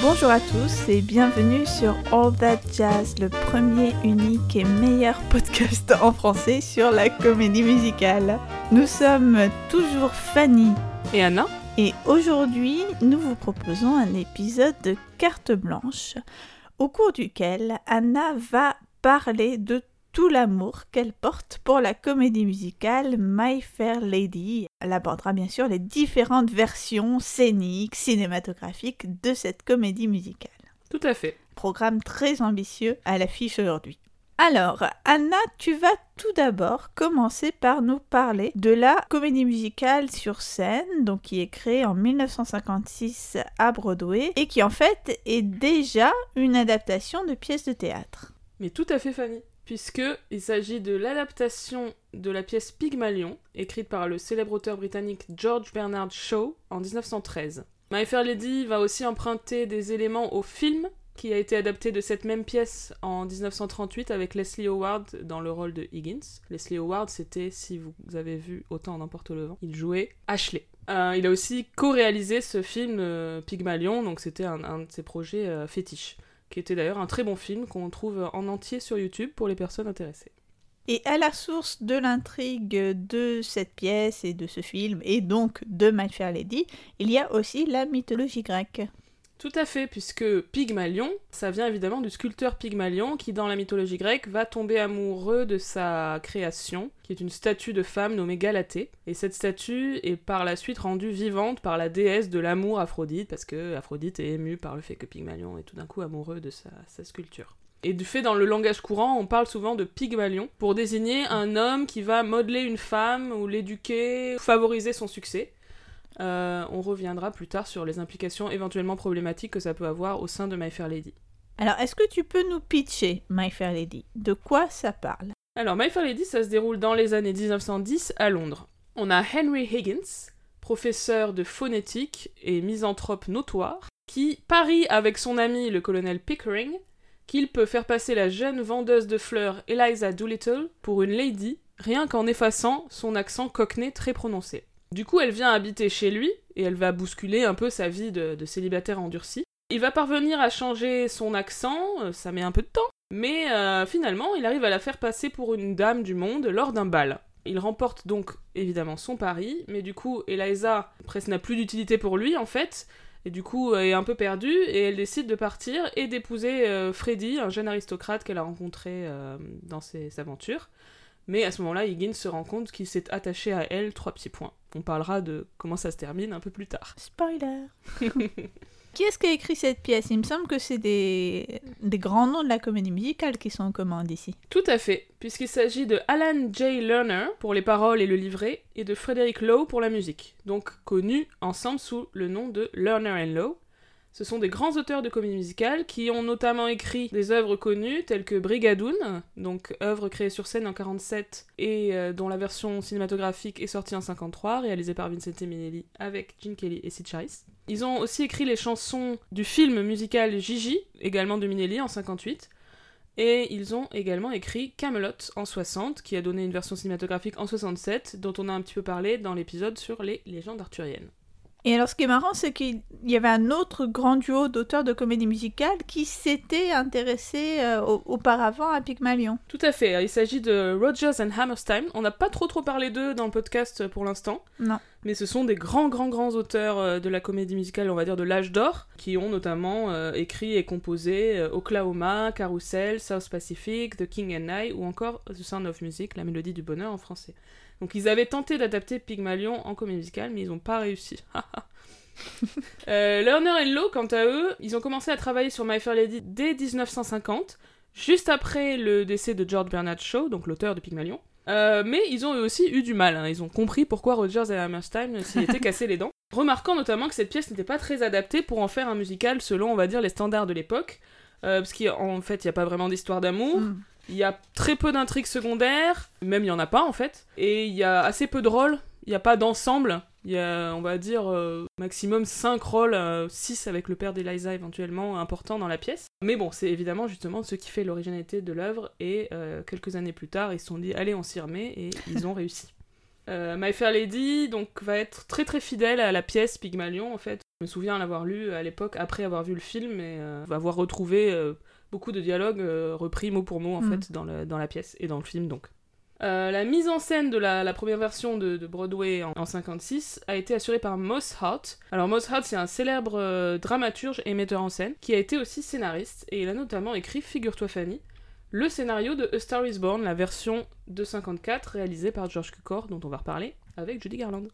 Bonjour à tous et bienvenue sur All That Jazz, le premier, unique et meilleur podcast en français sur la comédie musicale. Nous sommes toujours Fanny Et Anna et aujourd'hui nous vous proposons un épisode de carte blanche au cours duquel Anna va parler de tout l'amour qu'elle porte pour la comédie musicale My Fair Lady. Elle abordera bien sûr les différentes versions scéniques, cinématographiques de cette comédie musicale. Tout à fait. Programme très ambitieux à l'affiche aujourd'hui. Alors, Anna, tu vas tout d'abord commencer par nous parler de la comédie musicale sur scène, donc qui est créée en 1956 à Broadway et qui en fait est déjà une adaptation de pièces de théâtre. Mais tout à fait Fanny, puisque il s'agit de l'adaptation de la pièce Pygmalion, écrite par le célèbre auteur britannique George Bernard Shaw en 1913. My Fair Lady va aussi emprunter des éléments au film qui a été adapté de cette même pièce en 1938 avec Leslie Howard dans le rôle de Higgins. Leslie Howard, c'était, si vous avez vu Autant n'importe le vent, il jouait Ashley. Euh, il a aussi co-réalisé ce film euh, Pygmalion, donc c'était un, un de ses projets euh, fétiches, qui était d'ailleurs un très bon film qu'on trouve en entier sur YouTube pour les personnes intéressées. Et à la source de l'intrigue de cette pièce et de ce film, et donc de My Fair Lady, il y a aussi la mythologie grecque. Tout à fait, puisque Pygmalion, ça vient évidemment du sculpteur Pygmalion qui, dans la mythologie grecque, va tomber amoureux de sa création, qui est une statue de femme nommée Galatée. Et cette statue est par la suite rendue vivante par la déesse de l'amour Aphrodite, parce que Aphrodite est émue par le fait que Pygmalion est tout d'un coup amoureux de sa, sculpture. Et du fait, dans le langage courant, on parle souvent de Pygmalion pour désigner un homme qui va modeler une femme ou l'éduquer, favoriser son succès. Euh, on reviendra plus tard sur les implications éventuellement problématiques que ça peut avoir au sein de My Fair Lady. Alors, est-ce que tu peux nous pitcher My Fair Lady? De quoi ça parle? Alors, My Fair Lady, ça se déroule dans les années 1910 à Londres. On a Henry Higgins, professeur de phonétique et misanthrope notoire, qui parie avec son ami le colonel Pickering qu'il peut faire passer la jeune vendeuse de fleurs Eliza Doolittle pour une lady, rien qu'en effaçant son accent cockney très prononcé. Du coup, elle vient habiter chez lui, et elle va bousculer un peu sa vie de, célibataire endurci. Il va parvenir à changer son accent, euh, ça met un peu de temps, mais euh, finalement, il arrive à la faire passer pour une dame du monde lors d'un bal. Il remporte donc évidemment son pari, mais du coup, Eliza presque n'a plus d'utilité pour lui en fait, et du coup euh, est un peu perdue, et elle décide de partir et d'épouser Freddy, un jeune aristocrate qu'elle a rencontré dans ses aventures. Mais à ce moment-là, Higgins se rend compte qu'il s'est attaché à elle trois petits points. On parlera de comment ça se termine un peu plus tard. Spoiler Qui est-ce qui a écrit cette pièce? Il me semble que c'est des... des grands noms de la comédie musicale qui sont en commande ici. Tout à fait, puisqu'il s'agit de Alan J. Lerner pour les paroles et le livret, et de Frederick Lowe pour la musique, donc connus ensemble sous le nom de Lerner and Lowe. Ce sont des grands auteurs de comédie musicale qui ont notamment écrit des œuvres connues telles que Brigadoon, donc œuvre créée sur scène en 47 et euh, dont la version cinématographique est sortie en 53, réalisée par Vincente Minnelli avec Gene Kelly et Sid Charisse. Ils ont aussi écrit les chansons du film musical Gigi, également de Minnelli en 58. Et ils ont également écrit Camelot en 60, qui a donné une version cinématographique en 67, dont on a un petit peu parlé dans l'épisode sur les légendes arthuriennes. Et alors, ce qui est marrant, c'est qu'il y avait un autre grand duo d'auteurs de comédie musicale qui s'était intéressé euh, au- auparavant à Pygmalion. Tout à fait, il s'agit de Rogers and Hammerstein. On n'a pas trop trop parlé d'eux dans le podcast pour l'instant, Non. mais ce sont des grands grands grands auteurs euh, de la comédie musicale, on va dire de l'âge d'or, qui ont notamment euh, écrit et composé euh, Oklahoma, Carousel, South Pacific, The King and I, ou encore The Sound of Music, la mélodie du bonheur en français. Donc ils avaient tenté d'adapter Pygmalion en comédie musicale, mais ils n'ont pas réussi. euh, Lerner et Lowe, quant à eux, ils ont commencé à travailler sur My Fair Lady dès 1950, juste après le décès de George Bernard Shaw, donc l'auteur de Pygmalion. Euh, mais ils ont eux aussi eu du mal, hein. ils ont compris pourquoi Rogers et Hammerstein s'y étaient cassés les dents. Remarquant notamment que cette pièce n'était pas très adaptée pour en faire un musical selon, on va dire, les standards de l'époque, euh, parce qu'en fait, il n'y a pas vraiment d'histoire d'amour, Mm. Il y a très peu d'intrigues secondaires, même il y en a pas en fait, et il y a assez peu de rôles, il n'y a pas d'ensemble, il y a, on va dire, euh, maximum 5 rôles, 6 avec le père d'Eliza éventuellement important dans la pièce. Mais bon, c'est évidemment justement ce qui fait l'originalité de l'œuvre, et euh, quelques années plus tard, ils se sont dit, allez, on s'y remet, et ils ont réussi. Euh, My Fair Lady donc va être très très fidèle à la pièce Pygmalion en fait. Je me souviens l'avoir lu à l'époque, après avoir vu le film, et euh, avoir retrouvé euh, beaucoup de dialogues euh, repris mot pour mot, en Mm. fait, dans, le- dans la pièce et dans le film, donc. Euh, la mise en scène de la, la première version de, de Broadway en, en 56 a été assurée par Moss Hart. Alors Moss Hart, c'est un célèbre euh, dramaturge et metteur en scène qui a été aussi scénariste et il a notamment écrit, figure-toi Fanny, le scénario de A Star Is Born, la version de 54 réalisée par George Cukor, dont on va reparler, avec Judy Garland.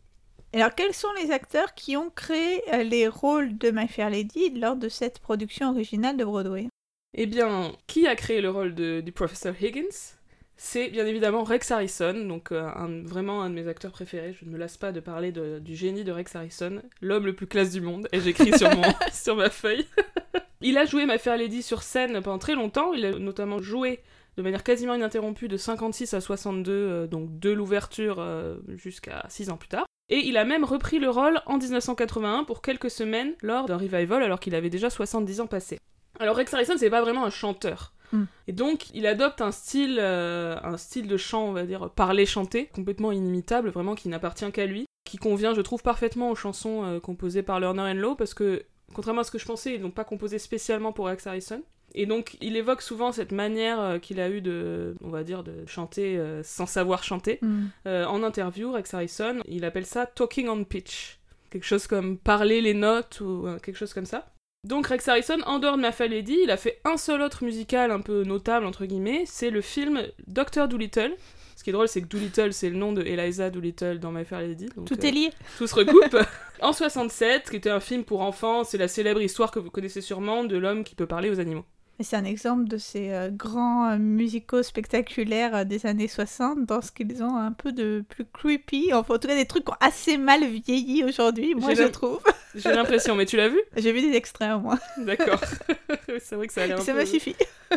Alors, quels sont les acteurs qui ont créé les rôles de My Fair Lady lors de cette production originale de Broadway? Eh bien, qui a créé le rôle de- du professeur Higgins? C'est bien évidemment Rex Harrison, donc euh, un- vraiment un de mes acteurs préférés. Je ne me lasse pas de parler de- du génie de Rex Harrison, l'homme le plus classe du monde, et j'écris sur, mon- sur ma feuille. Il a joué My Fair Lady sur scène pendant très longtemps, il a notamment joué de manière quasiment ininterrompue de 56 à 62, euh, donc de l'ouverture euh, jusqu'à 6 ans plus tard. Et il a même repris le rôle en 1981 pour quelques semaines lors d'un revival alors qu'il avait déjà 70 ans passés. Alors Rex Harrison, c'est pas vraiment un chanteur. Mm. Et donc, il adopte un style, euh, un style de chant, on va dire, parler-chanter, complètement inimitable, vraiment qui n'appartient qu'à lui, qui convient, je trouve, parfaitement aux chansons euh, composées par Lerner Lowe, parce que, contrairement à ce que je pensais, ils n'ont pas composé spécialement pour Rex Harrison. Et donc, il évoque souvent cette manière euh, qu'il a eu de, on va dire, de chanter sans savoir chanter. Euh, en interview, Rex Harrison, il appelle ça talking on pitch. Quelque chose comme parler les notes ou quelque chose comme ça. Donc Rex Harrison, en dehors de Ma Fair Lady, il a fait un seul autre musical un peu notable, entre guillemets, c'est le film Dr. Dolittle. Ce qui est drôle, c'est que Dolittle, c'est le nom de Eliza Dolittle dans My Fair Lady. donc, Tout euh, est lié. tout se recoupe. en 67, qui était un film pour enfants, c'est la célèbre histoire que vous connaissez sûrement de l'homme qui peut parler aux animaux. C'est un exemple de ces euh, grands euh, musicaux spectaculaires des années 60 dans ce qu'ils ont un peu de plus creepy, enfin en tout cas des trucs qui ont assez mal vieilli aujourd'hui, moi je trouve. J'ai l'impression, mais tu l'as vu J'ai vu des extraits au moins, D'accord. c'est vrai que ça a l'air ça peu... m'a suffi.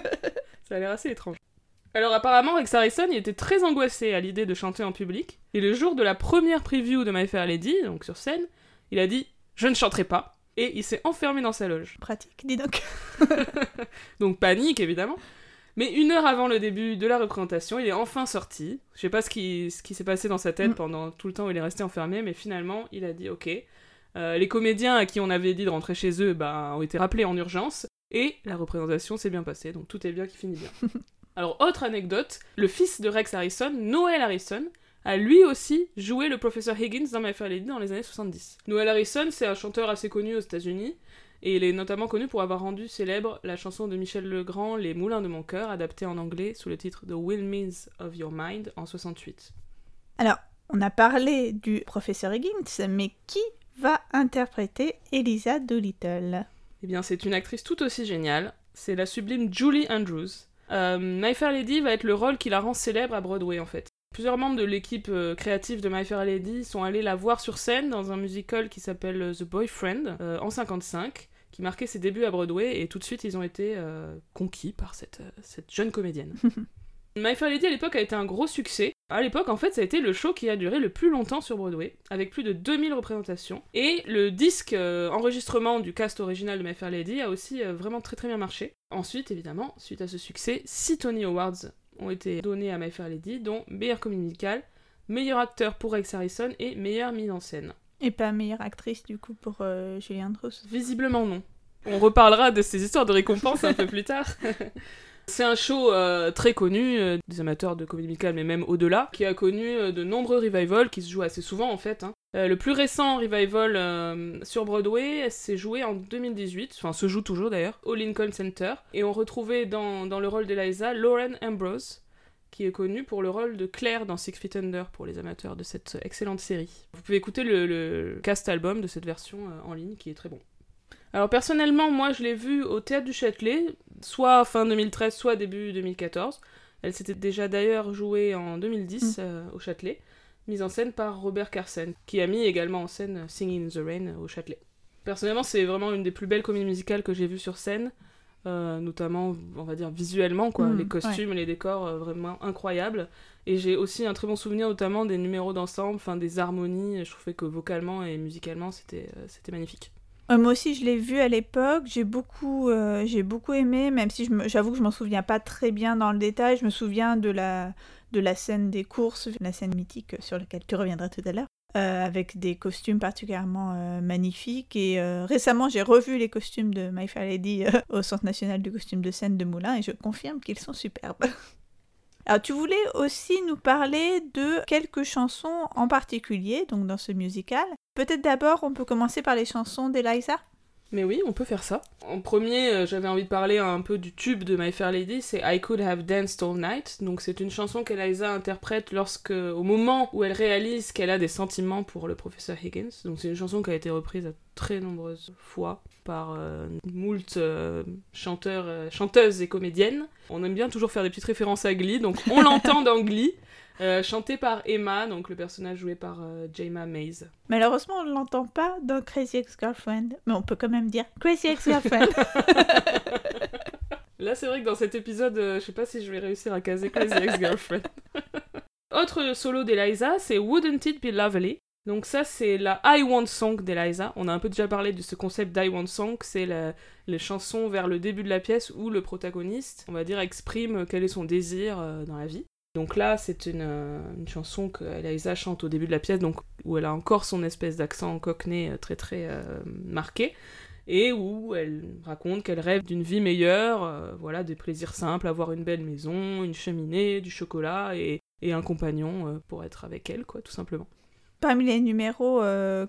Ça a l'air assez étrange. Alors apparemment, Rex Harrison, il était très angoissé à l'idée de chanter en public. Et le jour de la première preview de My Fair Lady, donc sur scène, il a dit « Je ne chanterai pas ». Et il s'est enfermé dans sa loge. Pratique, dis donc. Donc panique, évidemment. Mais une heure avant le début de la représentation, il est enfin sorti. Je sais pas ce qui, ce qui s'est passé dans sa tête Mm. pendant tout le temps où il est resté enfermé, mais finalement, il a dit « Ok ». Euh, les comédiens à qui on avait dit de rentrer chez eux bah, ont été rappelés en urgence. Et la représentation s'est bien passée, donc tout est bien qui finit bien. Alors, autre anecdote, le fils de Rex Harrison, Noel Harrison, a lui aussi joué le professeur Higgins dans My Fair Lady dans les années 70. Noel Harrison, c'est un chanteur assez connu aux États-Unis, et il est notamment connu pour avoir rendu célèbre la chanson de Michel Legrand, Les Moulins de mon cœur, adaptée en anglais sous le titre The Windmills of Your Mind en 68. Alors, on a parlé du professeur Higgins, mais qui va interpréter Elisa Doolittle Eh bien, c'est une actrice tout aussi géniale. C'est la sublime Julie Andrews. Euh, My Fair Lady va être le rôle qui la rend célèbre à Broadway, en fait. Plusieurs membres de l'équipe euh, créative de My Fair Lady sont allés la voir sur scène dans un musical qui s'appelle euh, The Boyfriend euh, en 55, qui marquait ses débuts à Broadway, et tout de suite ils ont été conquis par cette, cette jeune comédienne. My Fair Lady à l'époque a été un gros succès. À l'époque, en fait, ça a été le show qui a duré le plus longtemps sur Broadway, avec plus de 2000 représentations. Et le disque euh, enregistrement du cast original de My Fair Lady a aussi euh, vraiment très très bien marché. Ensuite, évidemment, suite à ce succès, 6 Tony Awards ont été donnés à My Fair Lady, dont meilleure comédie musicale, meilleur acteur pour Rex Harrison et meilleure mise en scène. Et pas meilleure actrice du coup pour euh, Julie Andrews. Visiblement non. On reparlera de ces histoires de récompenses un peu plus tard. C'est un show euh, très connu euh, des amateurs de comédie musicale, mais même au-delà, qui a connu euh, de nombreux revivals qui se jouent assez souvent en fait. hein. Le plus récent revival sur Broadway s'est joué en 2018, enfin se joue toujours d'ailleurs, au Lincoln Center, et on retrouvait dans, dans le rôle d'Eliza Lauren Ambrose, qui est connue pour le rôle de Claire dans Six Feet Under pour les amateurs de cette excellente série. Vous pouvez écouter le, cast album de cette version en ligne qui est très bon. Alors personnellement, moi je l'ai vue au Théâtre du Châtelet, soit fin 2013, soit début 2014. Elle s'était déjà d'ailleurs jouée en 2010 euh, au Châtelet, mise en scène par Robert Carsen, qui a mis également en scène Singing in the Rain au Châtelet. Personnellement, c'est vraiment une des plus belles comédies musicales que j'ai vues sur scène, euh, notamment, on va dire, visuellement, quoi. Mm, les costumes, les décors, euh, vraiment incroyables. Et j'ai aussi un très bon souvenir, notamment des numéros d'ensemble, enfin des harmonies. Je trouvais que vocalement et musicalement, c'était euh, c'était magnifique. Euh, moi aussi, je l'ai vu à l'époque. J'ai beaucoup, euh, j'ai beaucoup aimé, même si j'avoue que je m'en souviens pas très bien dans le détail. Je me souviens de la, de la scène des courses, la scène mythique sur laquelle tu reviendras tout à l'heure. euh, avec des costumes particulièrement magnifiques. Et récemment, j'ai revu les costumes de My Fair Lady au Centre national du costume de scène de Moulins et je confirme qu'ils sont superbes. Alors, tu voulais aussi nous parler de quelques chansons en particulier, donc dans ce musical. Peut-être d'abord, on peut commencer par les chansons d'Eliza mais oui, on peut faire ça. En premier, euh, j'avais envie de parler un peu du tube de My Fair Lady, c'est I Could Have Danced All Night. Donc c'est une chanson qu'Eliza interprète lorsque, au moment où elle réalise qu'elle a des sentiments pour le professeur Higgins. Donc c'est une chanson qui a été reprise à très nombreuses fois par euh, moult euh, chanteurs, chanteuses et comédiennes. On aime bien toujours faire des petites références à Glee, donc on l'entend dans Glee. Euh, chanté par Emma, donc le personnage joué par euh, Jayma Maze. Malheureusement, on ne l'entend pas dans Crazy Ex-Girlfriend, mais on peut quand même dire Crazy Ex-Girlfriend. Là, c'est vrai que dans cet épisode, euh, je sais pas si je vais réussir à caser Crazy Ex-Girlfriend. Autre solo d'Eliza, c'est Wouldn't It Be Lovely? Donc ça, c'est la I Want Song d'Eliza. On a un peu déjà parlé de ce concept d'I Want Song. C'est les chansons vers le début de la pièce où le protagoniste, on va dire, exprime quel est son désir dans la vie. Donc là, c'est une, euh, une, chanson que Eliza chante au début de la pièce, donc où elle a encore son espèce d'accent cockney euh, très très euh, marqué, et où elle raconte qu'elle rêve d'une vie meilleure, voilà, des plaisirs simples, avoir une belle maison, une cheminée, du chocolat et, et un compagnon pour être avec elle, quoi, tout simplement. Parmi les numéros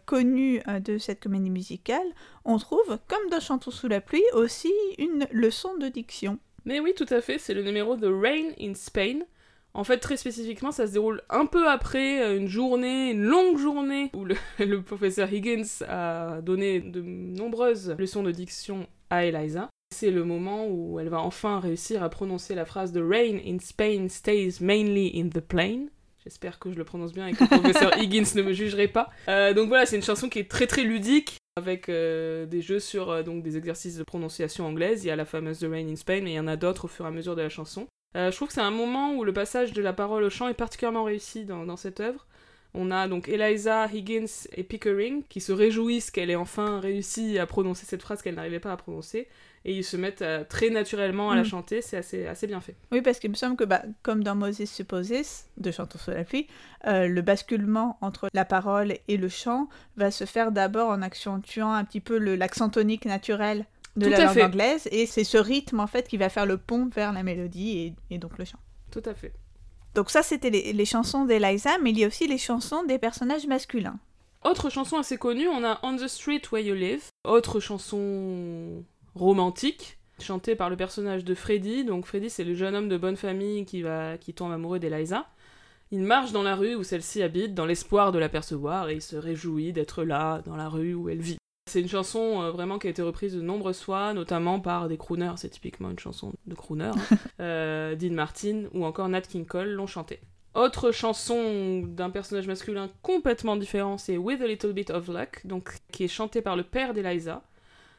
connus de cette comédie musicale, on trouve, comme dans Chantons sous la pluie, aussi une leçon de diction. Mais oui, tout à fait, c'est le numéro de Rain in Spain, en fait, très spécifiquement, ça se déroule un peu après euh, une journée, une longue journée, où le, professeur Higgins a donné de nombreuses leçons de diction à Eliza. C'est le moment où elle va enfin réussir à prononcer la phrase de Rain in Spain stays mainly in the plain. J'espère que je le prononce bien et que le professeur Higgins ne me jugerait pas. Euh, donc voilà, c'est une chanson qui est très très ludique, avec euh, des jeux sur donc des exercices de prononciation anglaise. Il y a la fameuse The Rain in Spain, mais il y en a d'autres au fur et à mesure de la chanson. Euh, je trouve que c'est un moment où le passage de la parole au chant est particulièrement réussi dans, cette œuvre. On a donc Eliza, Higgins et Pickering qui se réjouissent qu'elle ait enfin réussi à prononcer cette phrase qu'elle n'arrivait pas à prononcer et ils se mettent euh, très naturellement à la mm. chanter, c'est assez, assez bien fait. Oui, parce qu'il me semble que, bah, comme dans Moses Supposes, de Chantons sous la pluie, euh, le basculement entre la parole et le chant va se faire d'abord en accentuant un petit peu l'accent tonique naturel de la langue anglaise et c'est ce rythme en fait qui va faire le pont vers la mélodie et, donc le chant. Tout à fait. Donc ça c'était les, chansons d'Eliza, mais il y a aussi les chansons des personnages masculins. Autre chanson assez connue, on a On the Street Where You Live, autre chanson romantique chantée par le personnage de Freddy. Donc Freddy c'est le jeune homme de bonne famille qui va qui tombe amoureux d'Eliza. Il marche dans la rue où celle-ci habite dans l'espoir de l'apercevoir et il se réjouit d'être là, dans la rue où elle vit. C'est une chanson euh, vraiment qui a été reprise de nombreuses fois, notamment par des crooners, c'est typiquement une chanson de crooner. Hein. Euh, Dean Martin ou encore Nat King Cole l'ont chantée. Autre chanson d'un personnage masculin complètement différent, c'est With a Little Bit of Luck, donc, qui est chantée par le père d'Eliza.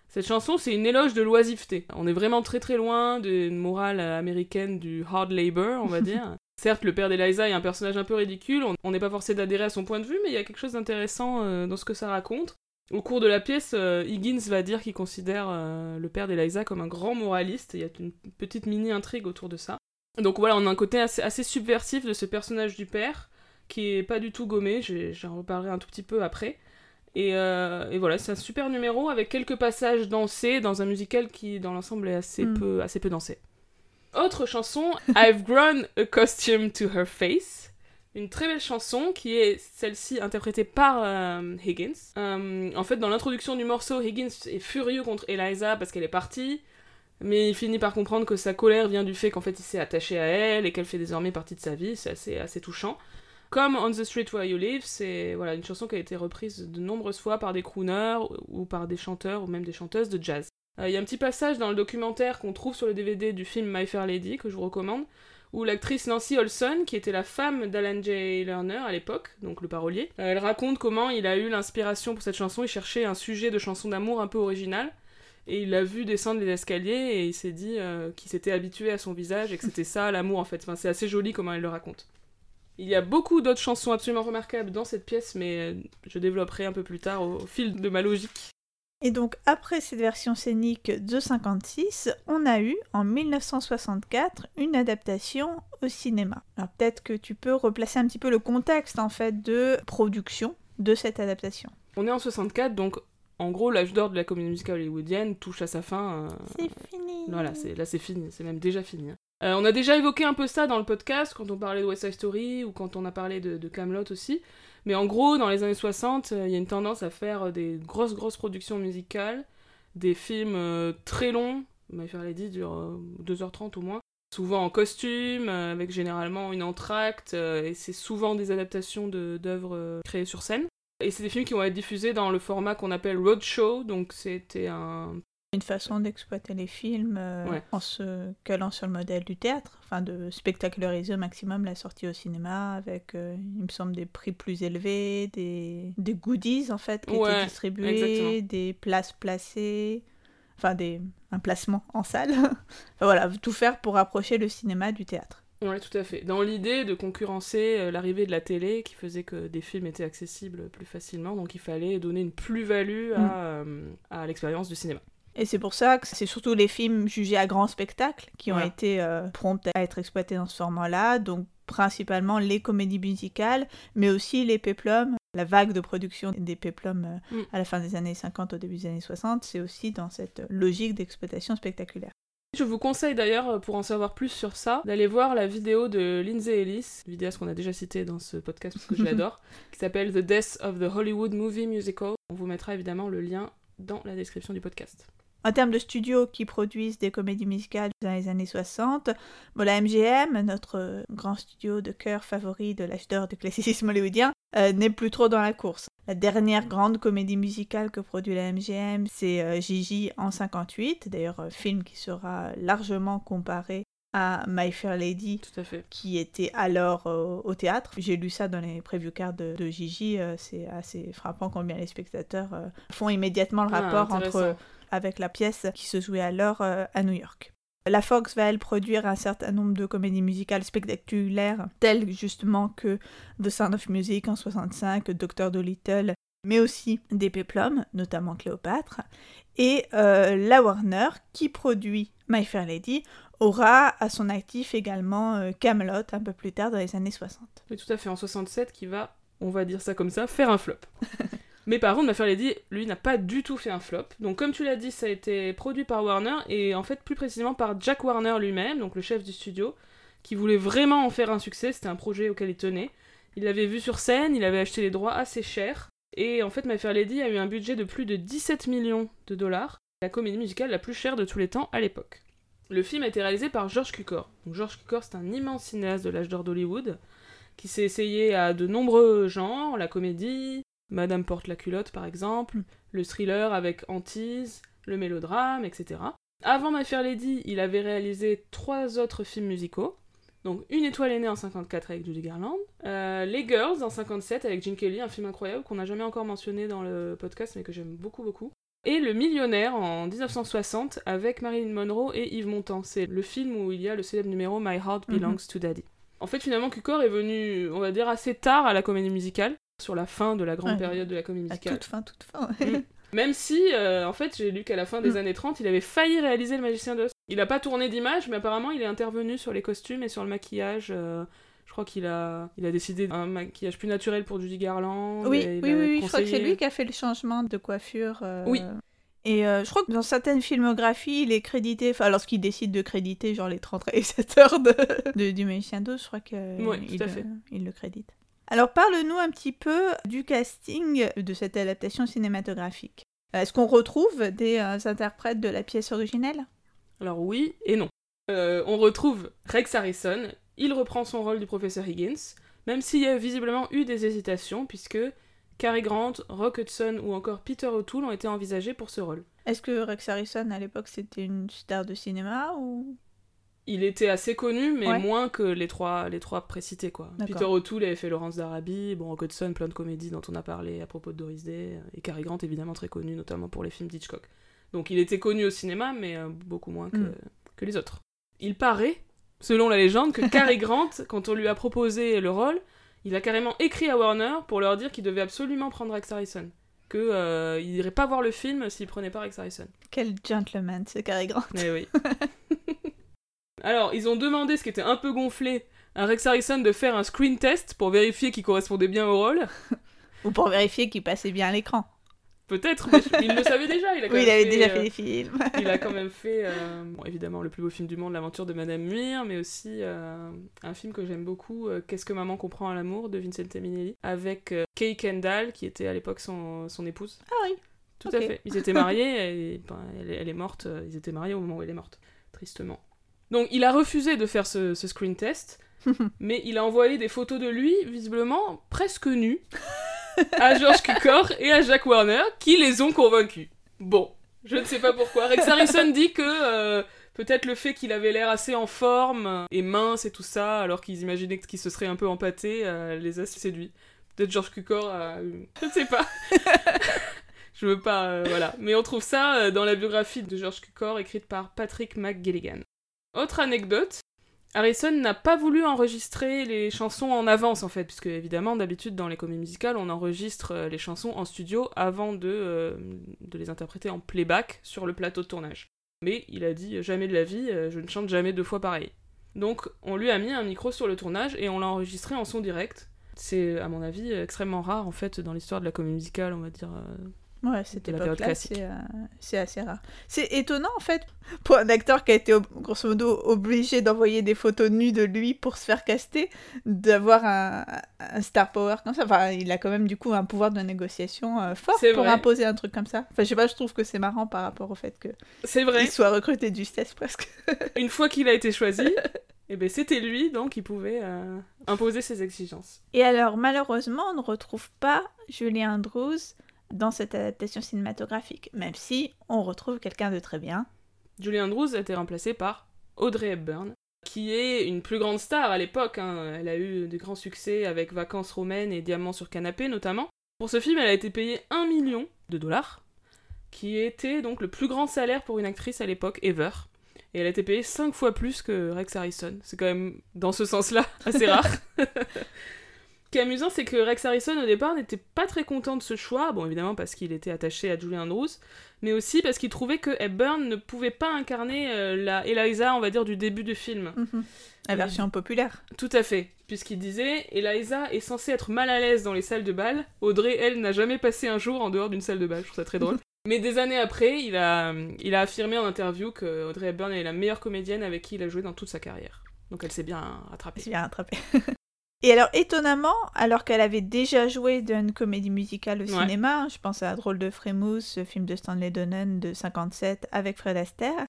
Cette chanson, c'est une éloge de l'oisiveté. On est vraiment très très loin d'une morale américaine du hard labor, on va dire. Certes, le père d'Eliza est un personnage un peu ridicule, on n'est pas forcé d'adhérer à son point de vue, mais il y a quelque chose d'intéressant euh, dans ce que ça raconte. Au cours de la pièce, euh, Higgins va dire qu'il considère euh, le père d'Eliza comme un grand moraliste. Il y a une petite mini-intrigue autour de ça. Donc voilà, on a un côté assez, subversif de ce personnage du père, qui est pas du tout gommé, j'en reparlerai un tout petit peu après. Euh, et, voilà, c'est un super numéro avec quelques passages dansés dans un musical qui, dans l'ensemble, est assez, mm. peu, assez peu dansé. Autre chanson, I've grown a costume to her face une très belle chanson qui est celle-ci interprétée par euh, Higgins. Euh, en fait, dans l'introduction du morceau, Higgins est furieux contre Eliza parce qu'elle est partie, mais il finit par comprendre que sa colère vient du fait qu'en fait il s'est attaché à elle et qu'elle fait désormais partie de sa vie. C'est assez, assez touchant. Comme On the Street Where You Live, c'est voilà, une chanson qui a été reprise de nombreuses fois par des crooners ou par des chanteurs ou même des chanteuses de jazz. Euh, il y a un petit passage dans le documentaire qu'on trouve sur le DVD du film My Fair Lady que je vous recommande, où l'actrice Nancy Olson, qui était la femme d'Alan J. Lerner à l'époque, donc le parolier, euh, elle raconte comment il a eu l'inspiration pour cette chanson, il cherchait un sujet de chanson d'amour un peu original, et il l'a vu descendre les escaliers, et il s'est dit euh, qu'il s'était habitué à son visage, et que c'était ça l'amour en fait. Enfin, c'est assez joli comment elle le raconte. Il y a beaucoup d'autres chansons absolument remarquables dans cette pièce, mais je développerai un peu plus tard au fil de ma logique. Et donc après cette version scénique de 56, on a eu en 1964 une adaptation au cinéma. Alors peut-être que tu peux replacer un petit peu le contexte en fait de production de cette adaptation. On est en 64, donc en gros, l'âge d'or de la comédie musicale hollywoodienne touche à sa fin. euh, C'est fini. Voilà, c'est, là c'est fini, c'est même déjà fini. hein. Euh, on a déjà évoqué un peu ça dans le podcast quand on parlait de West Side Story ou quand on a parlé de, de Camelot aussi. Mais en gros, dans les années 60, euh, il y a une tendance à faire euh, des grosses, grosses productions musicales, des films euh, très longs. My Fair Lady dure euh, 2h30 au moins. Souvent en costume, avec généralement une entracte, et c'est souvent des adaptations d'œuvres créées sur scène. Et c'est des films qui vont être diffusés dans le format qu'on appelle roadshow, donc c'était un Une façon d'exploiter les films euh, Ouais. en se calant sur le modèle du théâtre, enfin de spectaculariser au maximum la sortie au cinéma avec, euh, il me semble, des prix plus élevés, des, des goodies en fait qui Ouais, étaient distribués, exactement. des places placées, enfin des, un placement en salle. Enfin, voilà, tout faire pour rapprocher le cinéma du théâtre. Ouais, tout à fait. Dans l'idée de concurrencer euh, l'arrivée de la télé qui faisait que des films étaient accessibles plus facilement, donc il fallait donner une plus-value à, Mm. euh, à l'expérience du cinéma. Et c'est pour ça que c'est surtout les films jugés à grand spectacle qui ont Ouais. été euh, prompts à être exploités dans ce format-là, donc principalement les comédies musicales, mais aussi les péplums. La vague de production des péplums euh, Mm. à la fin des années 50, au début des années 60, c'est aussi dans cette logique d'exploitation spectaculaire. Je vous conseille d'ailleurs, euh, pour en savoir plus sur ça, d'aller voir la vidéo de Lindsay Ellis, vidéaste qu'on a déjà citée dans ce podcast parce que je l'adore, qui s'appelle The Death of the Hollywood Movie Musical. On vous mettra évidemment le lien dans la description du podcast. En termes de studios qui produisent des comédies musicales dans les années 60, bon, la MGM, notre euh, grand studio de cœur favori de l'âge d'or du classicisme hollywoodien, euh, n'est plus trop dans la course. La dernière grande comédie musicale que produit la MGM, c'est euh, Gigi en 58, d'ailleurs film qui sera largement comparé à My Fair Lady Tout à fait. qui était alors euh, au théâtre. J'ai lu ça dans les preview cards de, de Gigi, c'est assez frappant combien les spectateurs font immédiatement le Ah, rapport entre avec la pièce qui se jouait alors euh, à New York. La Fox va, elle, produire un certain nombre de comédies musicales spectaculaires, telles justement que The Sound of Music en 65, Dr. Dolittle, mais aussi des péplums, notamment Cléopâtre. Et euh, la Warner, qui produit My Fair Lady, aura à son actif également euh, Camelot un peu plus tard dans les années 60. Oui, tout à fait, en 67, qui va, on va dire ça comme ça, faire un flop. Mais par contre, My Fair Lady, lui, n'a pas du tout fait un flop. Donc, comme tu l'as dit, ça a été produit par Warner, et en fait, plus précisément par Jack Warner lui-même, donc le chef du studio, qui voulait vraiment en faire un succès, c'était un projet auquel il tenait. Il l'avait vu sur scène, il avait acheté les droits assez chers, et en fait, My Fair Lady a eu un budget de plus de 17 millions de dollars, la comédie musicale la plus chère de tous les temps à l'époque. Le film a été réalisé par George Cukor. Donc George Cukor, c'est un immense cinéaste de l'âge d'or d'Hollywood, qui s'est essayé à de nombreux genres, la comédie, Madame porte la culotte par exemple, le thriller avec Antise, le mélodrame, etc. Avant My Fair Lady, il avait réalisé trois autres films musicaux. Donc Une étoile est née en 54 avec Judy Garland, euh, Les Girls en 57 avec Gene Kelly, un film incroyable qu'on n'a jamais encore mentionné dans le podcast mais que j'aime beaucoup beaucoup. Et Le Millionnaire en 1960 avec Marilyn Monroe et Yves Montand. C'est le film où il y a le célèbre numéro My Heart Belongs to Daddy. En fait, finalement, Cukor est venu, on va dire, assez tard à la comédie musicale, sur la fin de la grande Ouais. période de la comédie À toute fin, toute fin. Mm. Même si, euh, en fait, j'ai lu qu'à la fin des Mm. années 30, il avait failli réaliser Le Magicien d'Oz. Il a pas tourné d'image, mais apparemment, il est intervenu sur les costumes et sur le maquillage. euh, je crois qu'il a, il a décidé un maquillage plus naturel pour Judy Garland. Oui, et oui, oui, oui, je crois que c'est lui qui a fait le changement de coiffure. euh, Oui. Et euh, je crois que dans certaines filmographies, il est crédité, enfin, lorsqu'il décide de créditer, genre les 30 réalisateurs de, de- du Magicien d'Oz, je crois qu'il Ouais, il le crédite. Alors, parle-nous un petit peu du casting de cette adaptation cinématographique. Est-ce qu'on retrouve des euh, interprètes de la pièce originelle? Alors oui et non. Euh, on retrouve Rex Harrison, il reprend son rôle du professeur Higgins, même s'il y a visiblement eu des hésitations, puisque Cary Grant, Rock Hudson ou encore Peter O'Toole ont été envisagés pour ce rôle. Est-ce que Rex Harrison, à l'époque, c'était une star de cinéma ou... Il était assez connu, mais Ouais. moins que les trois, les trois précités, quoi. Peter O'Toole avait fait Laurence d'Arabie, bon, Rock Hudson, plein de comédies dont on a parlé à propos de Doris Day, et Cary Grant, évidemment, très connu, notamment pour les films d'Hitchcock. Donc il était connu au cinéma, mais euh, beaucoup moins que, Mm. que les autres. Il paraît, selon la légende, que Cary Grant, quand on lui a proposé le rôle, il a carrément écrit à Warner pour leur dire qu'il devait absolument prendre Rex Harrison. Que euh, il irait pas voir le film s'il prenait pas Rex Harrison. Quel gentleman, ce Cary Grant. Eh oui. Alors, ils ont demandé, ce qui était un peu gonflé, à Rex Harrison de faire un screen test pour vérifier qu'il correspondait bien au rôle. Ou pour vérifier qu'il passait bien à l'écran. Peut-être, mais il le savait déjà. Il a quand Oui, il avait déjà euh, fait des films. il a quand même fait, euh, bon, évidemment, le plus beau film du monde, L'aventure de Madame Muir, mais aussi euh, un film que j'aime beaucoup, Qu'est-ce que maman comprend à l'amour, de Vincent Minnelli, avec Kay Kendall, qui était à l'époque son, son épouse. Ah oui. Tout à fait. Ils étaient mariés, et ben, elle, est- elle est morte, ils étaient mariés au moment où elle est morte, tristement. Donc il a refusé de faire ce, ce screen test, mais il a envoyé des photos de lui, visiblement presque nu, à George Cukor et à Jack Warner, qui les ont convaincus. Bon, je ne sais pas pourquoi. Rex Harrison dit que euh, peut-être le fait qu'il avait l'air assez en forme et mince et tout ça, alors qu'ils imaginaient qu'il se serait un peu empâté, euh, les a séduits. Peut-être George Cukor a... Je ne sais pas. je veux pas... euh, voilà. Mais on trouve ça dans la biographie de George Cukor, écrite par Patrick McGilligan. Autre anecdote, Harrison n'a pas voulu enregistrer les chansons en avance en fait, puisque évidemment d'habitude dans les comédies musicales on enregistre euh, les chansons en studio avant de, euh, de les interpréter en playback sur le plateau de tournage. Mais il a dit jamais de la vie, euh, je ne chante jamais deux fois pareil. Donc on lui a mis un micro sur le tournage et on l'a enregistré en son direct. C'est à mon avis extrêmement rare en fait dans l'histoire de la comédie musicale, on va dire. Ouais, cette époque-là, classique. c'est euh, c'est assez rare. C'est étonnant, en fait, pour un acteur qui a été, grosso modo, obligé d'envoyer des photos nues de lui pour se faire caster, d'avoir un, un star power comme ça. Enfin, il a quand même, du coup, un pouvoir de négociation euh, fort pour vrai. imposer un truc comme ça. Enfin, je sais pas, je trouve que c'est marrant par rapport au fait qu'il C'est vrai. soit recruté de justesse, presque. Une fois qu'il a été choisi, eh ben c'était lui donc qui pouvait euh, imposer ses exigences. Et alors, malheureusement, on ne retrouve pas Julie Andrews dans cette adaptation cinématographique, même si on retrouve quelqu'un de très bien. Julie Andrews a été remplacée par Audrey Hepburn, qui est une plus grande star à l'époque. hein. Elle a eu de grands succès avec Vacances romaines et Diamants sur canapé notamment. Pour ce film, elle a été payée 1 million de dollars, qui était donc le plus grand salaire pour une actrice à l'époque ever. Et elle a été payée 5 fois plus que Rex Harrison. C'est quand même, dans ce sens-là, assez rare. Ce qui est amusant, c'est que Rex Harrison, au départ, n'était pas très content de ce choix. Bon, évidemment, parce qu'il était attaché à Julie Andrews, mais aussi parce qu'il trouvait que Hepburn ne pouvait pas incarner euh, la Eliza, on va dire, du début du film. Mhm. La version populaire. Tout à fait. Puisqu'il disait, Eliza est censée être mal à l'aise dans les salles de bal. Audrey, elle, n'a jamais passé un jour en dehors d'une salle de bal. Je trouve ça très drôle. Mais des années après, il a, il a affirmé en interview que Audrey Hepburn est la meilleure comédienne avec qui il a joué dans toute sa carrière. Donc elle s'est bien rattrapée. Bien rattrapé. Et alors, étonnamment, alors qu'elle avait déjà joué dans une comédie musicale au Ouais. cinéma, je pense à Drôle de Frémousse, ce film de Stanley Donen de 57 avec Fred Astaire,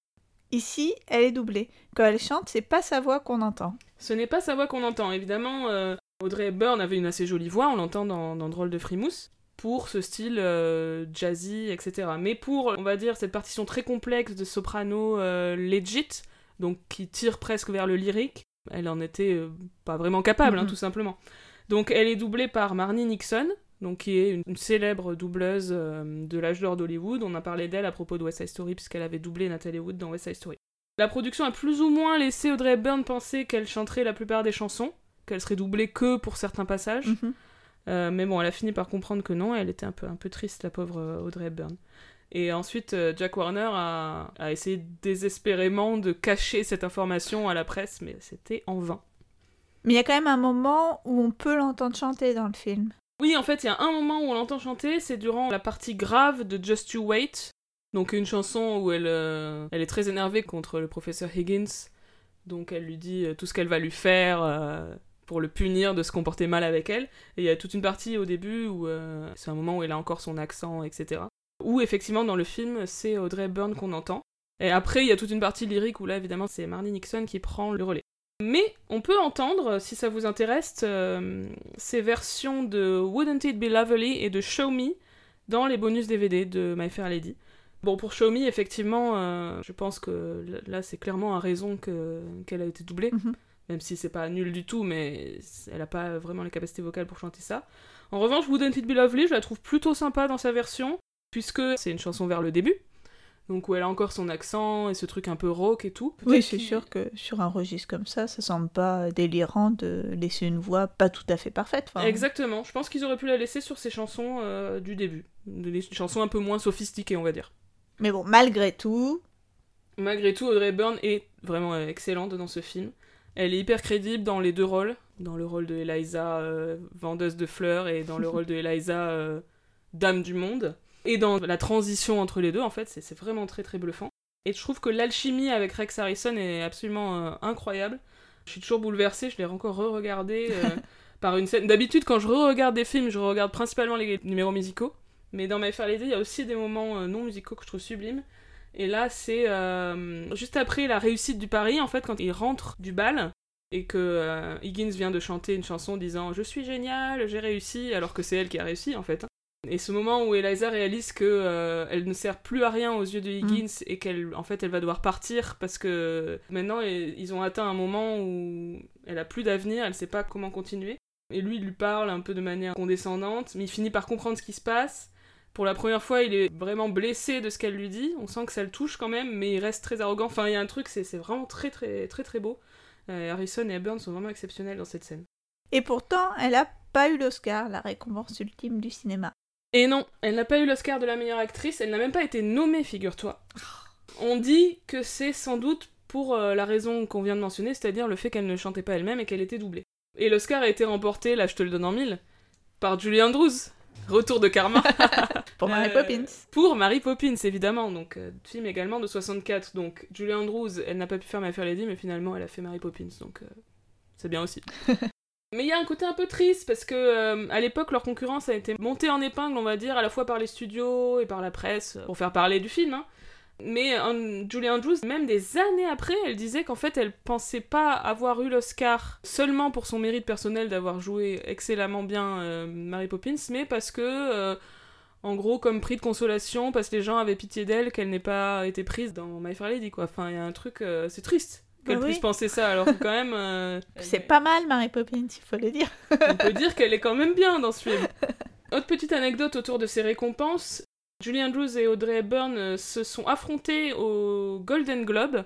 ici, elle est doublée. Quand elle chante, c'est pas sa voix qu'on entend. Ce n'est pas sa voix qu'on entend. Évidemment, euh, Audrey Hepburn avait une assez jolie voix, on l'entend dans, dans Drôle de Frimousse, pour ce style euh, jazzy, etc. Mais pour, on va dire, cette partition très complexe de soprano euh, legit, donc qui tire presque vers le lyrique, elle en était euh, pas vraiment capable, hein, tout simplement. Donc elle est doublée par Marnie Nixon, donc qui est une, une célèbre doubleuse euh, de l'âge d'or d'Hollywood. On a parlé d'elle à propos de West Side Story, puisqu'elle avait doublé Natalie Wood dans West Side Story. La production a plus ou moins laissé Audrey Hepburn penser qu'elle chanterait la plupart des chansons, qu'elle serait doublée que pour certains passages. Mhm. Euh, mais bon, elle a fini par comprendre que non, elle était un peu, un peu triste, la pauvre Audrey Hepburn. Et ensuite, euh, Jack Warner a, a essayé désespérément de cacher cette information à la presse, mais c'était en vain. Mais il y a quand même un moment où on peut l'entendre chanter dans le film. Oui, en fait, il y a un moment où on l'entend chanter, c'est durant la partie grave de Just You Wait. Donc une chanson où elle, euh, elle est très énervée contre le professeur Higgins. Donc elle lui dit euh, tout ce qu'elle va lui faire euh, pour le punir de se comporter mal avec elle. Et il y a toute une partie au début où euh, c'est un moment où elle a encore son accent, etc. Où effectivement dans le film c'est Audrey Hepburn qu'on entend. Et après il y a toute une partie lyrique où là évidemment c'est Marnie Nixon qui prend le relais. Mais on peut entendre, si ça vous intéresse, euh, ces versions de Wouldn't It Be Lovely et de Show Me dans les bonus DVD de My Fair Lady. Bon, pour Show Me, effectivement, euh, je pense que là, c'est clairement à raison que- qu'elle a été doublée, Mhm. même si c'est pas nul du tout, mais elle a pas vraiment les capacités vocales pour chanter ça. En revanche, Wouldn't It Be Lovely, je la trouve plutôt sympa dans sa version, puisque c'est une chanson vers le début, donc où elle a encore son accent et ce truc un peu rock et tout. Oui, c'est sûr que sur un registre comme ça, ça semble pas délirant de laisser une voix pas tout à fait parfaite. Exactement, je pense qu'ils auraient pu la laisser sur ces chansons euh, du début, des chansons un peu moins sophistiquées, on va dire. Mais bon, malgré tout, Malgré tout, Audrey Hepburn est vraiment euh, excellente dans ce film. Elle est hyper crédible dans les deux rôles, dans le rôle de Eliza euh, vendeuse de fleurs et dans le rôle de Eliza euh, dame du monde. Et dans la transition entre les deux, en fait, c'est vraiment très très bluffant. Et je trouve que l'alchimie avec Rex Harrison est absolument euh, incroyable. Je suis toujours bouleversée, je l'ai encore re-regardé euh, par une scène. D'habitude, quand je re-regarde des films, je regarde principalement les numéros musicaux. Mais dans My Fair Lady, il y a aussi des moments euh, non musicaux que je trouve sublimes. Et là, c'est juste après la réussite du pari, en fait, quand il rentre du bal et que Higgins vient de chanter une chanson disant Je suis génial, j'ai réussi, alors que c'est elle qui a réussi, en fait. Et ce moment où Eliza réalise que euh, elle ne sert plus à rien aux yeux de Higgins et qu'elle en fait elle va devoir partir parce que maintenant ils ont atteint un moment où elle a plus d'avenir, elle sait pas comment continuer. Et lui il lui parle un peu de manière condescendante, mais il finit par comprendre ce qui se passe. Pour la première fois, il est vraiment blessé de ce qu'elle lui dit. On sent que ça le touche quand même, mais il reste très arrogant. Enfin, il y a un truc, c'est c'est vraiment très très très très beau. Euh, Harrison et Hepburn sont vraiment exceptionnels dans cette scène. Et pourtant, elle a pas eu l'Oscar, la récompense ultime du cinéma. Et non, elle n'a pas eu l'Oscar de la meilleure actrice, elle n'a même pas été nommée, figure-toi. On dit que c'est sans doute pour euh, la raison qu'on vient de mentionner, c'est-à-dire le fait qu'elle ne chantait pas elle-même et qu'elle était doublée. Et l'Oscar a été remporté, là je te le donne en mille, par Julie Andrews. Retour de Karma. Pour Mary Euh, Poppins. Pour Mary Poppins, évidemment. Donc, euh, film également de 64. Donc, Julie Andrews, elle n'a pas pu faire My Fair Lady, mais finalement, elle a fait Mary Poppins. Donc, euh, c'est bien aussi. mais il y a un côté un peu triste, parce que euh, à l'époque, leur concurrence a été montée en épingle, on va dire, à la fois par les studios et par la presse, pour faire parler du film. hein. Mais euh, Julie Andrews, même des années après, elle disait qu'en fait, elle pensait pas avoir eu l'Oscar seulement pour son mérite personnel d'avoir joué excellemment bien euh, Mary Poppins, mais parce que, euh, en gros, comme prix de consolation, parce que les gens avaient pitié d'elle, qu'elle n'ait pas été prise dans My Fair Lady, quoi. Enfin, il y a un truc, c'est triste qu'elle Bah oui. puisse penser ça, alors que quand même, euh, C'est pas mal, Mary Poppins, il faut le dire. on peut dire qu'elle est quand même bien dans ce film. Autre petite anecdote autour de ces récompenses. Julie Andrews et Audrey Hepburn euh, se sont affrontées au Golden Globe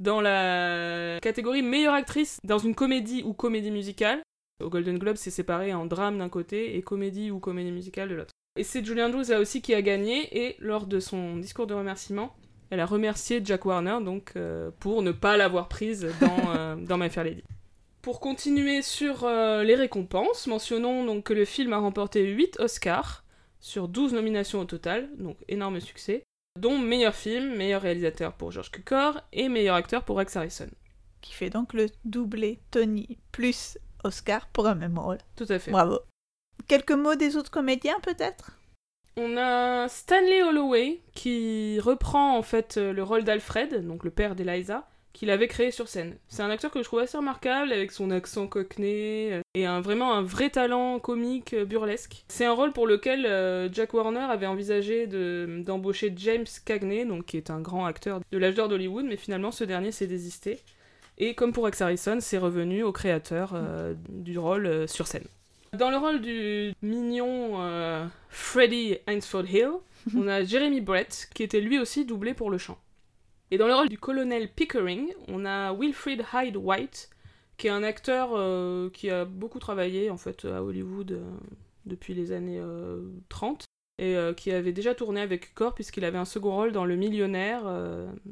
dans la catégorie meilleure actrice dans une comédie ou comédie musicale. Au Golden Globe, c'est séparé en drame d'un côté et comédie ou comédie musicale de l'autre. Et c'est Julie Andrews là aussi qui a gagné et lors de son discours de remerciement, elle a remercié Jack Warner donc euh, pour ne pas l'avoir prise dans, euh, dans My Fair Lady. Pour continuer sur euh, les récompenses, mentionnons donc que le film a remporté 8 Oscars sur 12 nominations au total, donc énorme succès, dont meilleur film, meilleur réalisateur pour George Cukor et meilleur acteur pour Rex Harrison. Qui fait donc le doublé Tony plus Oscar pour un même rôle. Tout à fait. Bravo. Quelques mots des autres comédiens, peut-être? On a Stanley Holloway qui reprend en fait euh, le rôle d'Alfred, donc le père d'Eliza, qu'il avait créé sur scène. C'est un acteur que je trouve assez remarquable avec son accent cockney euh, et un, vraiment un vrai talent comique euh, burlesque. C'est un rôle pour lequel Jack Warner avait envisagé de- d'embaucher James Cagney, qui est un grand acteur de l'âge d'or d'Hollywood, mais finalement ce dernier s'est désisté. Et comme pour Rex Harrison, c'est revenu au créateur du rôle sur scène. Dans le rôle du mignon euh, Freddie Ainsford Hill, on a Jeremy Brett, qui était lui aussi doublé pour le chant. Et dans le rôle du colonel Pickering, on a Wilfrid Hyde White, qui est un acteur euh, qui a beaucoup travaillé en fait à Hollywood euh, depuis les années euh, 30 et euh, qui avait déjà tourné avec Cor puisqu'il avait un second rôle dans Le Millionnaire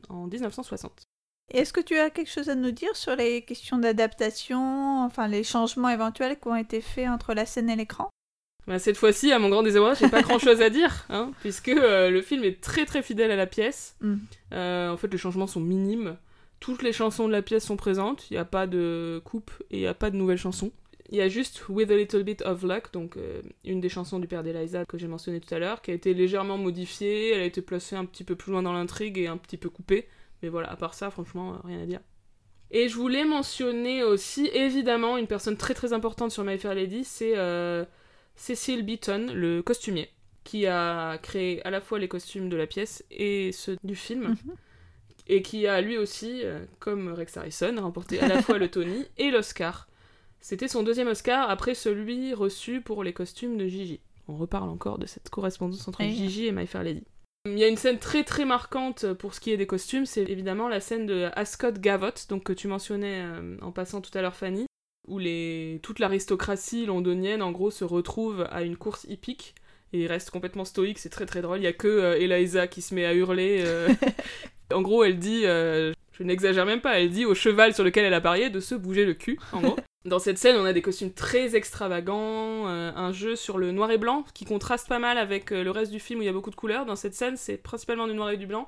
en 1960. Est-ce que tu as quelque chose à nous dire sur les questions d'adaptation, enfin les changements éventuels qui ont été faits entre la scène et l'écran? Bah, cette fois-ci, à mon grand désarroi, j'ai pas grand-chose à dire, hein, puisque euh, le film est très très fidèle à la pièce. Mm. Euh, en fait, les changements sont minimes. Toutes les chansons de la pièce sont présentes. Il n'y a pas de coupe et il n'y a pas de nouvelles chansons. Il y a juste With a Little Bit of Luck, donc euh, une des chansons du père d'Eliza que j'ai mentionné tout à l'heure, qui a été légèrement modifiée. Elle a été placée un petit peu plus loin dans l'intrigue et un petit peu coupée. Mais voilà, à part ça, franchement, euh, rien à dire. Et je voulais mentionner aussi, évidemment, une personne très très importante sur My Fair Lady, c'est euh, Cecil Beaton, le costumier, qui a créé à la fois les costumes de la pièce et ceux du film, Mhm. et qui a lui aussi, euh, comme Rex Harrison, remporté à la fois le Tony et l'Oscar. C'était son deuxième Oscar après celui reçu pour les costumes de Gigi. On reparle encore de cette correspondance entre. Gigi et My Fair Lady. Il y a une scène très très marquante pour ce qui est des costumes, c'est évidemment la scène de Ascot Gavotte, donc que tu mentionnais euh, en passant tout à l'heure Fanny, où les... toute l'aristocratie londonienne en gros se retrouve à une course hippique et reste complètement stoïque, c'est très très drôle. Il y a que euh, Eliza qui se met à hurler. euh. en gros, elle dit euh, je n'exagère même pas, elle dit au cheval sur lequel elle a parié de se bouger le cul, en gros. Dans cette scène, on a des costumes très extravagants, euh, un jeu sur le noir et blanc qui contraste pas mal avec euh, le reste du film où il y a beaucoup de couleurs. Dans cette scène, c'est principalement du noir et du blanc.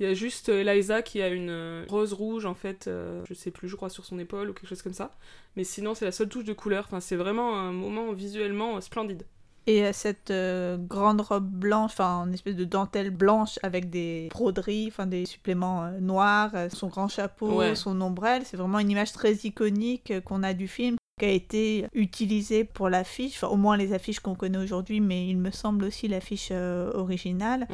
Il y a juste euh, Eliza qui a une rose rouge en fait, je sais plus, je crois sur son épaule ou quelque chose comme ça. Mais sinon, c'est la seule touche de couleur. Enfin, c'est vraiment un moment visuellement splendide. Et cette euh, grande robe blanche, enfin une espèce de dentelle blanche avec des broderies, enfin des suppléments euh, noirs, euh, son grand chapeau, son ombrelle, c'est vraiment une image très iconique qu'on a du film qui a été utilisée pour l'affiche, enfin, au moins les affiches qu'on connaît aujourd'hui, mais il me semble aussi l'affiche originale.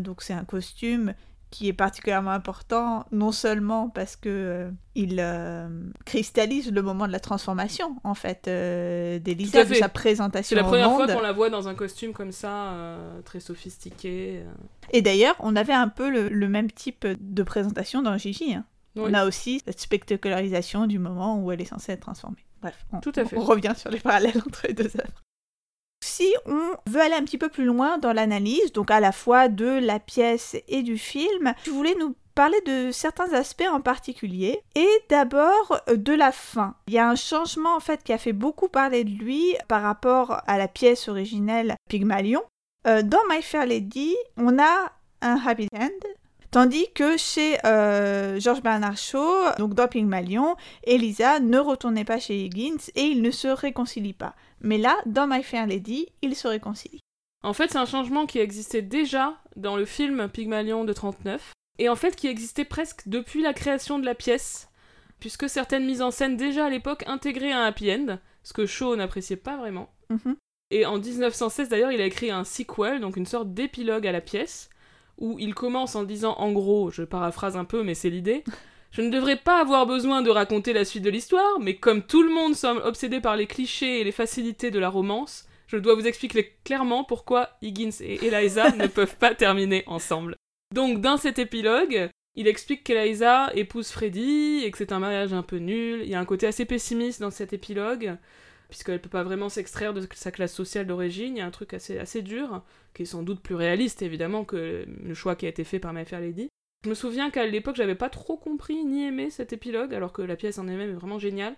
donc c'est un costume qui est particulièrement important, non seulement parce que euh, il euh, cristallise le moment de la transformation, en fait, euh, d'Elisa, de sa présentation C'est la première fois qu'on la voit dans un costume comme ça, très sophistiqué. Et d'ailleurs, on avait un peu le, même type de présentation dans Gigi. Hein. On a aussi cette spectacularisation du moment où elle est censée être transformée. Bref, Tout à fait. on revient sur les parallèles entre les deux œuvres si on veut aller un petit peu plus loin dans l'analyse, donc à la fois de la pièce et du film, je voulais nous parler de certains aspects en particulier et d'abord euh, de la fin. Il y a un changement en fait qui a fait beaucoup parler de lui par rapport à la pièce originelle Pygmalion. Euh, dans My Fair Lady, on a un happy end Tandis que chez euh, George Bernard Shaw, donc dans Pygmalion, Elisa ne retournait pas chez Higgins et ils ne se réconcilient pas. Mais là, dans My Fair Lady, ils se réconcilient. En fait, c'est un changement qui existait déjà dans le film Pygmalion de 39, et en fait qui existait presque depuis la création de la pièce, puisque certaines mises en scène déjà à l'époque intégraient un happy end, ce que Shaw n'appréciait pas vraiment. Mhm. Et en 1916 d'ailleurs, il a écrit un sequel, donc une sorte d'épilogue à la pièce, où il commence en disant en gros, je paraphrase un peu, mais c'est l'idée. Je ne devrais pas avoir besoin de raconter la suite de l'histoire, mais comme tout le monde semble obsédé par les clichés et les facilités de la romance, je dois vous expliquer clairement pourquoi Higgins et Eliza ne peuvent pas terminer ensemble. Donc, dans cet épilogue, il explique qu'Eliza épouse Freddy et que c'est un mariage un peu nul. Il y a un côté assez pessimiste dans cet épilogue puisqu'elle peut pas vraiment s'extraire de sa classe sociale d'origine. Il y a un truc assez, assez dur, qui est sans doute plus réaliste évidemment que le choix qui a été fait par My Fair Lady. Je me souviens qu'à l'époque, j'avais pas trop compris ni aimé cet épilogue, alors que la pièce en elle-même est vraiment géniale.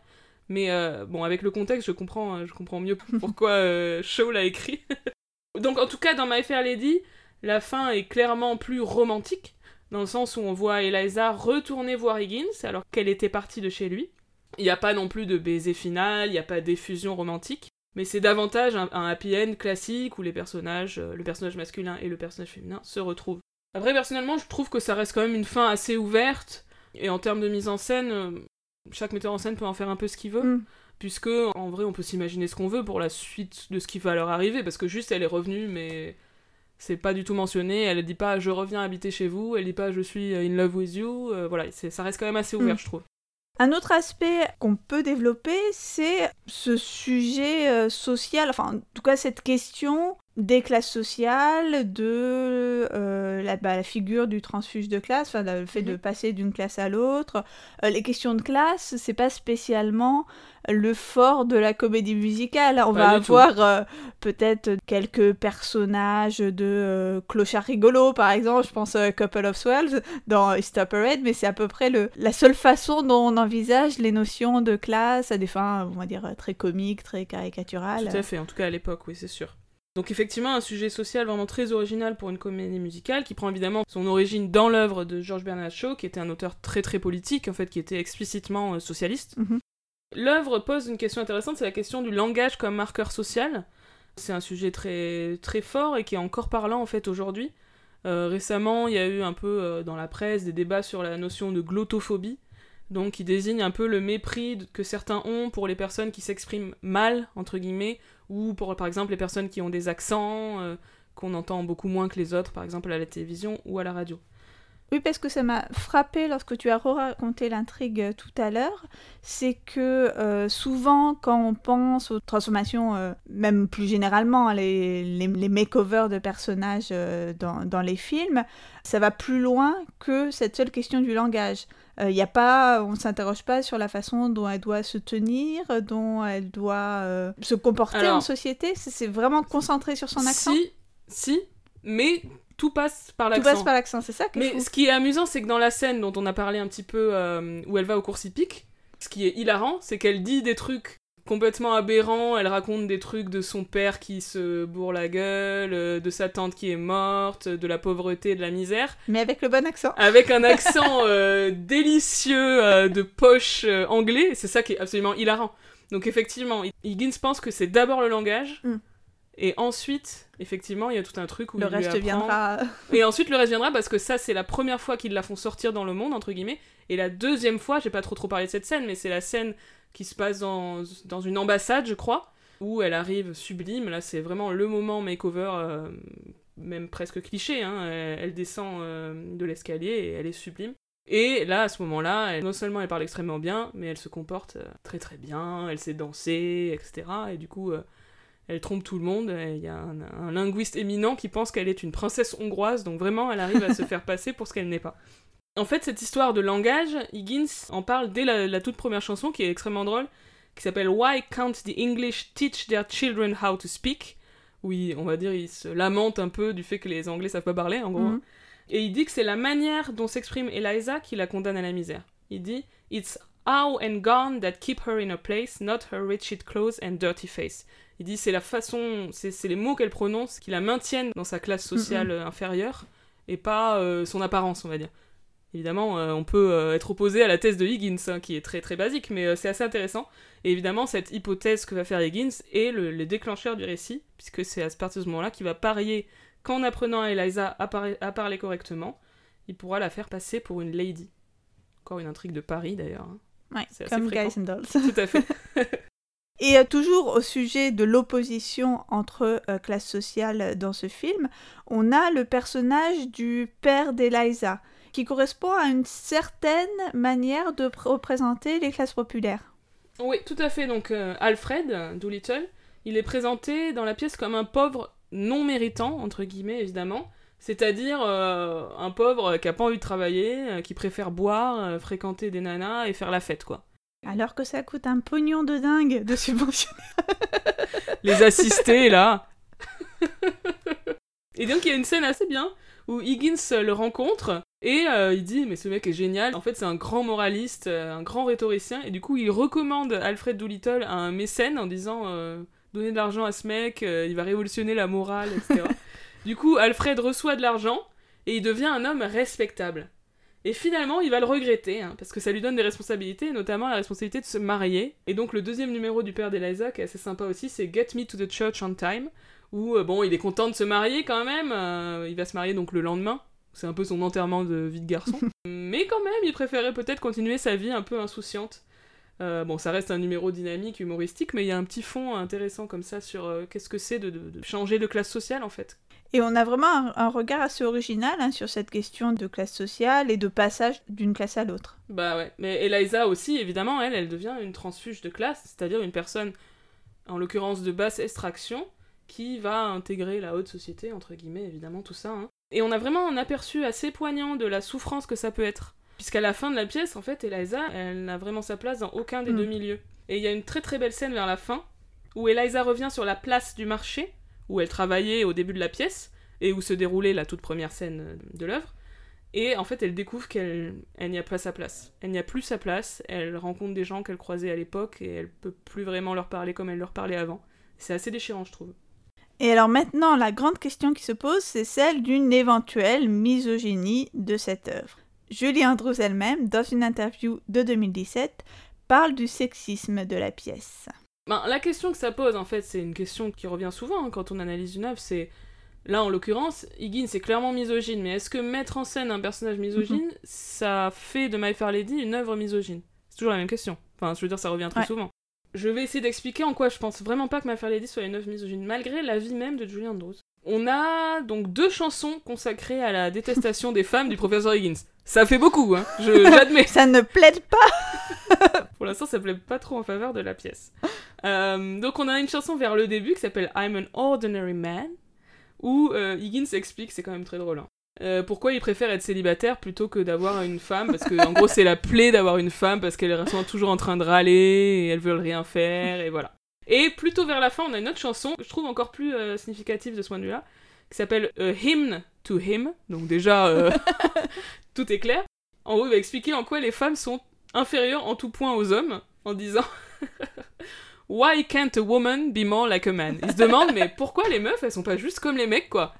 Mais euh, bon, avec le contexte, je comprends, je comprends mieux pourquoi euh, Shaw l'a écrit. Donc en tout cas, dans My Fair Lady, la fin est clairement plus romantique, dans le sens où on voit Eliza retourner voir Higgins alors qu'elle était partie de chez lui. Il n'y a pas non plus de baiser final, il n'y a pas d'effusion romantique, mais c'est davantage un, happy end classique où les personnages, euh, le personnage masculin et le personnage féminin se retrouvent. Après, personnellement, je trouve que ça reste quand même une fin assez ouverte, et en termes de mise en scène, euh, chaque metteur en scène peut en faire un peu ce qu'il veut. Mm. Puisque, en vrai, on peut s'imaginer ce qu'on veut pour la suite de ce qui va leur arriver, parce que juste elle est revenue, mais c'est pas du tout mentionné. Elle dit pas je reviens habiter chez vous, elle dit pas je suis in love with you. Euh, voilà, ça reste quand même assez ouvert, mm. je trouve. Un autre aspect qu'on peut développer, c'est ce sujet euh, social, enfin en tout cas cette question des classes sociales, de euh, bah, la, figure du transfuge de classe, enfin, le fait de mhm. passer d'une classe à l'autre. Euh, les questions de classe, c'est pas spécialement le fort de la comédie musicale. On va avoir euh, peut-être quelques personnages de clochards rigolos, par exemple. Je pense à Couple of Swells dans East Upper mais c'est à peu près le, la seule façon dont on envisage les notions de classe à des fins, on va dire, très comiques, très caricaturales. Tout à fait, en tout cas à l'époque, oui, c'est sûr. Donc effectivement, un sujet social vraiment très original pour une comédie musicale, qui prend évidemment son origine dans l'œuvre de George Bernard Shaw, qui était un auteur très très politique, en fait, qui était explicitement euh, socialiste. Mhm. L'œuvre pose une question intéressante, c'est la question du langage comme marqueur social. C'est un sujet très très fort et qui est encore parlant en fait aujourd'hui. Euh, récemment, il y a eu un peu euh, dans la presse des débats sur la notion de glottophobie, donc qui désigne un peu le mépris que certains ont pour les personnes qui s'expriment mal, entre guillemets, ou pour par exemple les personnes qui ont des accents euh, qu'on entend beaucoup moins que les autres, par exemple à la télévision ou à la radio. Oui, parce que ça m'a frappé lorsque tu as raconté l'intrigue euh, tout à l'heure, c'est que euh, souvent quand on pense aux transformations, même plus généralement, les, les, les makeovers de personnages dans, dans, les films, ça va plus loin que cette seule question du langage. Il y a pas, on ne s'interroge pas sur la façon dont elle doit se tenir, dont elle doit euh, se comporter en société. C'est vraiment concentré sur son accent. Si, si, mais tout passe par Tout l'accent. passe par l'accent, c'est ça Mais ce qui est amusant, c'est que dans la scène dont on a parlé un petit peu, euh, où elle va au cours hippique, ce qui est hilarant, c'est qu'elle dit des trucs complètement aberrants. Elle raconte des trucs de son père qui se bourre la gueule, euh, de sa tante qui est morte, de la pauvreté, de la misère, Mais avec le bon accent. avec un accent euh, délicieux euh, de poche euh, anglais. C'est ça qui est absolument hilarant. Donc effectivement, Higgins pense que c'est d'abord le langage. Mm. Et ensuite, effectivement, il y a tout un truc où Le il lui reste apprend- viendra. et ensuite, le reste viendra parce que ça, c'est la première fois qu'ils la font sortir dans le monde, entre guillemets. Et la deuxième fois, j'ai pas trop trop parlé de cette scène, mais c'est la scène qui se passe dans, dans une ambassade, je crois, où elle arrive sublime. Là, c'est vraiment le moment makeover, euh, même presque cliché. Hein. Elle, elle descend euh, de l'escalier et elle est sublime. Et là, à ce moment-là, non seulement elle parle extrêmement bien, mais elle se comporte euh, très très bien, elle sait danser, etc. Et du coup, elle trompe tout le monde. Il y a un, un linguiste éminent qui pense qu'elle est une princesse hongroise, donc vraiment, elle arrive à se faire passer pour ce qu'elle n'est pas. En fait, cette histoire de langage, Higgins en parle dès la, la toute première chanson, qui est extrêmement drôle, qui s'appelle Why Can't the English Teach Their Children How to Speak? Où il- on va dire, il se lamente un peu du fait que les Anglais savent pas parler, en gros. Mhm. Et il dit que c'est la manière dont s'exprime Eliza qui la condamne à la misère. Il dit It's how and gone that keep her in her place, not her wretched clothes and dirty face. Il dit c'est la façon, c'est les mots qu'elle prononce qui la maintiennent dans sa classe sociale inférieure et pas euh, son apparence, on va dire. Évidemment, euh, on peut euh, être opposé à la thèse de Higgins, hein, qui est très très basique, mais euh, c'est assez intéressant. Et évidemment, cette hypothèse que va faire Higgins est le, le déclencheur du récit, puisque c'est à partir de ce moment-là qu'il va parier qu'en apprenant à Eliza à, par- à parler correctement, il pourra la faire passer pour une lady. Encore une intrigue de Paris d'ailleurs. hein. Ouais, C'est comme. Guys and Dolls. Tout à fait. Et toujours au sujet de l'opposition entre euh, classes sociales dans ce film, on a le personnage du père d'Eliza, qui correspond à une certaine manière de pr- représenter les classes populaires. Oui, tout à fait. Donc euh, Alfred Doolittle, il est présenté dans la pièce comme un pauvre non méritant, entre guillemets évidemment. C'est-à-dire euh, un pauvre qui a pas envie de travailler, euh, qui préfère boire, euh, fréquenter des nanas et faire la fête, quoi. Alors que ça coûte un pognon de dingue de subventionner. Les assister, là. et donc il y a une scène assez bien où Higgins euh, le rencontre et euh, il dit mais ce mec est génial. En fait c'est un grand moraliste, euh, un grand rhétoricien et du coup il recommande Alfred Doolittle à un mécène en disant euh, donnez de l'argent à ce mec, euh, il va révolutionner la morale, etc. du coup Alfred reçoit de l'argent et il devient un homme respectable. Et finalement, il va le regretter, hein, parce que ça lui donne des responsabilités, notamment la responsabilité de se marier. Et donc, le deuxième numéro du père d'Eliza, qui est assez sympa aussi, c'est Get Me to the Church on Time, où, bon, il est content de se marier quand même, il va se marier donc le lendemain, c'est un peu son enterrement de vie de garçon. Mais quand même, il préférait peut-être continuer sa vie un peu insouciante. Euh, bon, ça reste un numéro dynamique, humoristique, mais il y a un petit fond intéressant comme ça sur euh, qu'est-ce que c'est de, de- de changer de classe sociale, en fait. Et on a vraiment un, un regard assez original hein, sur cette question de classe sociale et de passage d'une classe à l'autre. Bah ouais, mais Eliza aussi, évidemment, elle, elle devient une transfuge de classe, c'est-à-dire une personne, en l'occurrence de basse extraction, qui va intégrer la haute société, entre guillemets, évidemment, tout ça. hein. Et on a vraiment un aperçu assez poignant de la souffrance que ça peut être. Puisqu'à la fin de la pièce, en fait, Eliza, elle n'a vraiment sa place dans aucun des Mm. deux milieux. Et il y a une très très belle scène vers la fin, où Eliza revient sur la place du marché, où elle travaillait au début de la pièce, et où se déroulait la toute première scène euh, de l'œuvre. Et en fait, elle découvre qu'elle elle n'y a pas sa place. Elle n'y a plus sa place. Elle rencontre des gens qu'elle croisait à l'époque et elle peut plus vraiment leur parler comme elle leur parlait avant. C'est assez déchirant, je trouve. Et alors maintenant, la grande question qui se pose, c'est celle d'une éventuelle misogynie de cette œuvre. Julie Andrews elle-même, dans une interview de 2017, parle du sexisme de la pièce. Ben, la question que ça pose, en fait, c'est une question qui revient souvent hein, quand on analyse une œuvre. C'est là, en l'occurrence, Higgins est clairement misogyne, mais est-ce que mettre en scène un personnage misogyne, ça fait de My Fair Lady une œuvre misogyne? C'est toujours la même question. Enfin, je veux dire, ça revient très Ouais. souvent. Je vais essayer d'expliquer en quoi je pense vraiment pas que My Fair Lady soit une œuvre misogyne, malgré l'avis même de Julie Andrews. On a donc deux chansons consacrées à la détestation des femmes du professeur Higgins. Ça fait beaucoup, hein, je- j'admets. Ça ne plaide pas Pour l'instant, ça plaît pas trop en faveur de la pièce. Euh, donc, on a une chanson vers le début qui s'appelle I'm an Ordinary Man, où euh, Higgins explique, c'est quand même très drôle, hein, euh, pourquoi il préfère être célibataire plutôt que d'avoir une femme, parce que en gros, c'est la plaie d'avoir une femme, parce qu'elle sont toujours en train de râler, et elles veulent rien faire, et voilà. Et plutôt vers la fin, on a une autre chanson, que je trouve encore plus euh, significative de ce point de vue-là, qui s'appelle A Hymn to Him. Donc déjà, euh, tout est clair. En gros, il va expliquer en quoi les femmes sont inférieures en tout point aux hommes, en disant Why can't a woman be more like a man? Il se demande, mais pourquoi les meufs, elles sont pas juste comme les mecs, quoi?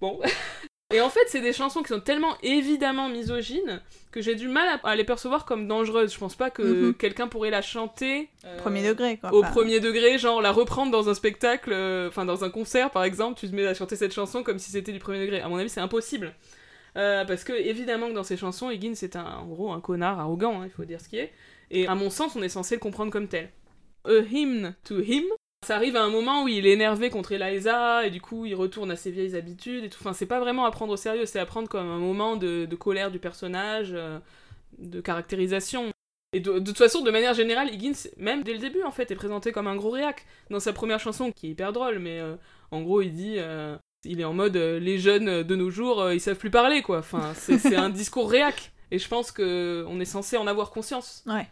Bon. Et en fait, c'est des chansons qui sont tellement évidemment misogynes que j'ai du mal à, les percevoir comme dangereuses. Je pense pas que Mhm. quelqu'un pourrait la chanter. euh, Premier degré, quoi. Au Enfin, premier degré, genre la reprendre dans un spectacle, euh, enfin dans un concert par exemple, tu te mets à chanter cette chanson comme si c'était du premier degré. À mon avis, c'est impossible. Euh, parce que évidemment que dans ces chansons, Higgins c'est un, en gros un connard arrogant, hein, il faut dire ce qui est. Et à mon sens, on est censé le comprendre comme tel. A hymn to him. Ça arrive à un moment où il est énervé contre Eliza et du coup il retourne à ses vieilles habitudes et tout. Enfin, c'est pas vraiment à prendre au sérieux, c'est à prendre comme un moment de, de colère du personnage, euh, de caractérisation. Et de, de toute façon, de manière générale, Higgins, même dès le début, en fait, est présenté comme un gros réac. Dans sa première chanson, qui est hyper drôle, mais euh, en gros, il dit. euh, il est en mode les jeunes de nos jours, ils savent plus parler, quoi. Enfin, c'est c'est un discours réac. Et je pense que on est censé en avoir conscience. Ouais.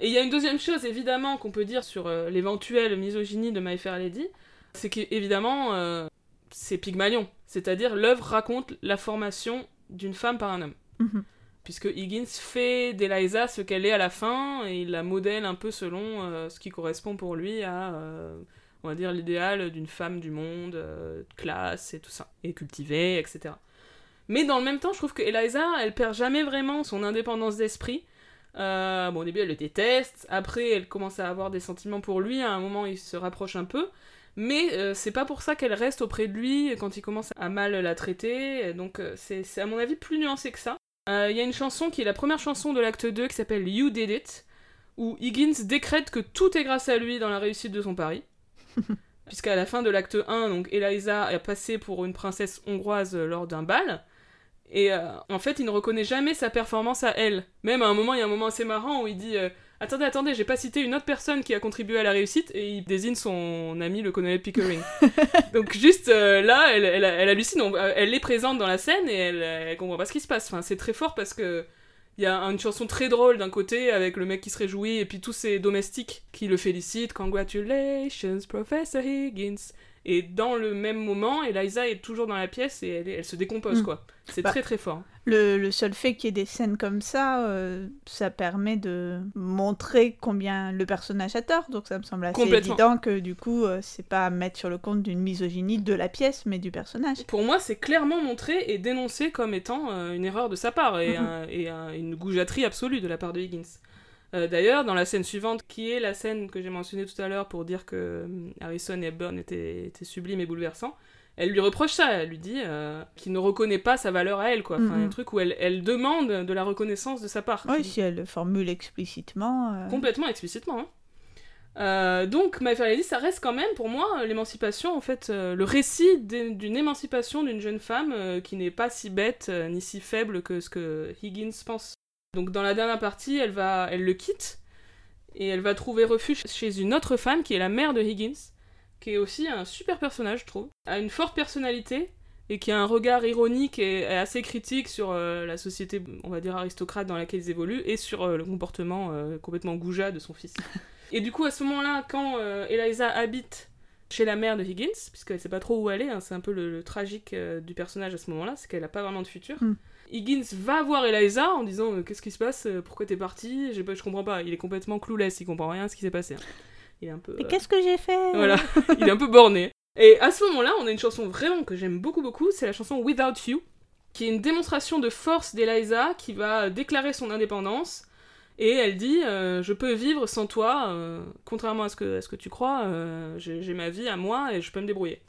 Et il y a une deuxième chose, évidemment, qu'on peut dire sur euh, l'éventuelle misogynie de My Fair Lady, c'est qu'évidemment, euh, c'est Pygmalion. C'est-à-dire, l'œuvre raconte la formation d'une femme par un homme mhm. puisque Higgins fait d'Eliza ce qu'elle est à la fin, et il la modèle un peu selon euh, ce qui correspond pour lui à, on va dire, l'idéal d'une femme du monde, de classe et tout ça, et cultivée, etc. Mais dans le même temps, je trouve que Eliza, elle perd jamais vraiment son indépendance d'esprit. Euh, bon, au début, elle le déteste, après, elle commence à avoir des sentiments pour lui, à un moment, il se rapproche un peu. Mais euh, c'est pas pour ça qu'elle reste auprès de lui quand il commence à mal la traiter, donc euh, c'est à mon avis plus nuancé que ça. Euh, Il y a une chanson qui est la première chanson de l'acte 2 qui s'appelle You Did It, où Higgins décrète que tout est grâce à lui dans la réussite de son pari. Puisqu'à la fin de l'acte 1, donc Eliza est passée pour une princesse hongroise lors d'un bal. Et euh, en fait, il ne reconnaît jamais sa performance à elle. Même à un moment, il y a un moment assez marrant où il dit euh, Attendez, attendez, j'ai pas cité une autre personne qui a contribué à la réussite, et il désigne son ami, le colonel Pickering. Donc, juste euh, là, elle, elle, elle hallucine, on- elle est présente dans la scène et elle, elle comprend pas ce qui se passe. Enfin, c'est très fort parce que. Il y a une chanson très drôle d'un côté avec le mec qui se réjouit et puis tous ses domestiques qui le félicitent. Congratulations, Professor Higgins. Et dans le même moment, Eliza est toujours dans la pièce et elle, elle se décompose, Mm. quoi. C'est Bah, très très fort. Le, le seul fait qu'il y ait des scènes comme ça, euh, ça permet de montrer combien le personnage a tort. Donc ça me semble assez évident que du coup, euh, c'est pas à mettre sur le compte d'une misogynie de la pièce, mais du personnage. Pour moi, c'est clairement montré et dénoncé comme étant euh, une erreur de sa part et, un- et un- une goujaterie absolue de la part de Higgins. Euh, D'ailleurs, dans la scène suivante, qui est la scène que j'ai mentionnée tout à l'heure pour dire que hum, Harrison et Hepburn étaient, étaient sublimes et bouleversants, elle lui reproche ça, elle lui dit euh, qu'il ne reconnaît pas sa valeur à elle, quoi. Enfin, un Mhm. truc où elle, elle demande de la reconnaissance de sa part. Oui, si elle le formule explicitement. euh, Complètement explicitement. hein. Euh, donc, My Fair Lady, ça reste quand même pour moi euh, l'émancipation, en fait, euh, le récit d'une émancipation d'une jeune femme euh, qui n'est pas si bête euh, ni si faible que ce que Higgins pense. Donc, dans la dernière partie, elle, va, elle le quitte et elle va trouver refuge chez une autre femme qui est la mère de Higgins, qui est aussi un super personnage, je trouve, a une forte personnalité et qui a un regard ironique et, assez critique sur euh, la société, on va dire aristocrate dans laquelle ils évoluent, et sur euh, le comportement euh, complètement goujat de son fils. et du coup, à ce moment-là, quand Eliza habite chez la mère de Higgins, puisqu'elle sait pas trop où elle est, hein, c'est un peu le, le tragique du personnage à ce moment-là, c'est qu'elle a pas vraiment de futur. Mm. Higgins va voir Eliza en disant euh, Qu'est-ce qui se passe Euh, Pourquoi t'es parti Je comprends pas. Il est complètement clueless, il comprend rien à ce qui s'est passé. hein. Il est un peu. Mais euh, qu'est-ce que j'ai fait voilà, il est un peu borné. Et à ce moment-là, on a une chanson vraiment que j'aime beaucoup, beaucoup, c'est la chanson Without You, qui est une démonstration de force d'Eliza qui va déclarer son indépendance. Et elle dit euh, Je peux vivre sans toi, euh, contrairement à ce que, à ce que tu crois, euh, j'ai ma vie à moi et je peux me débrouiller.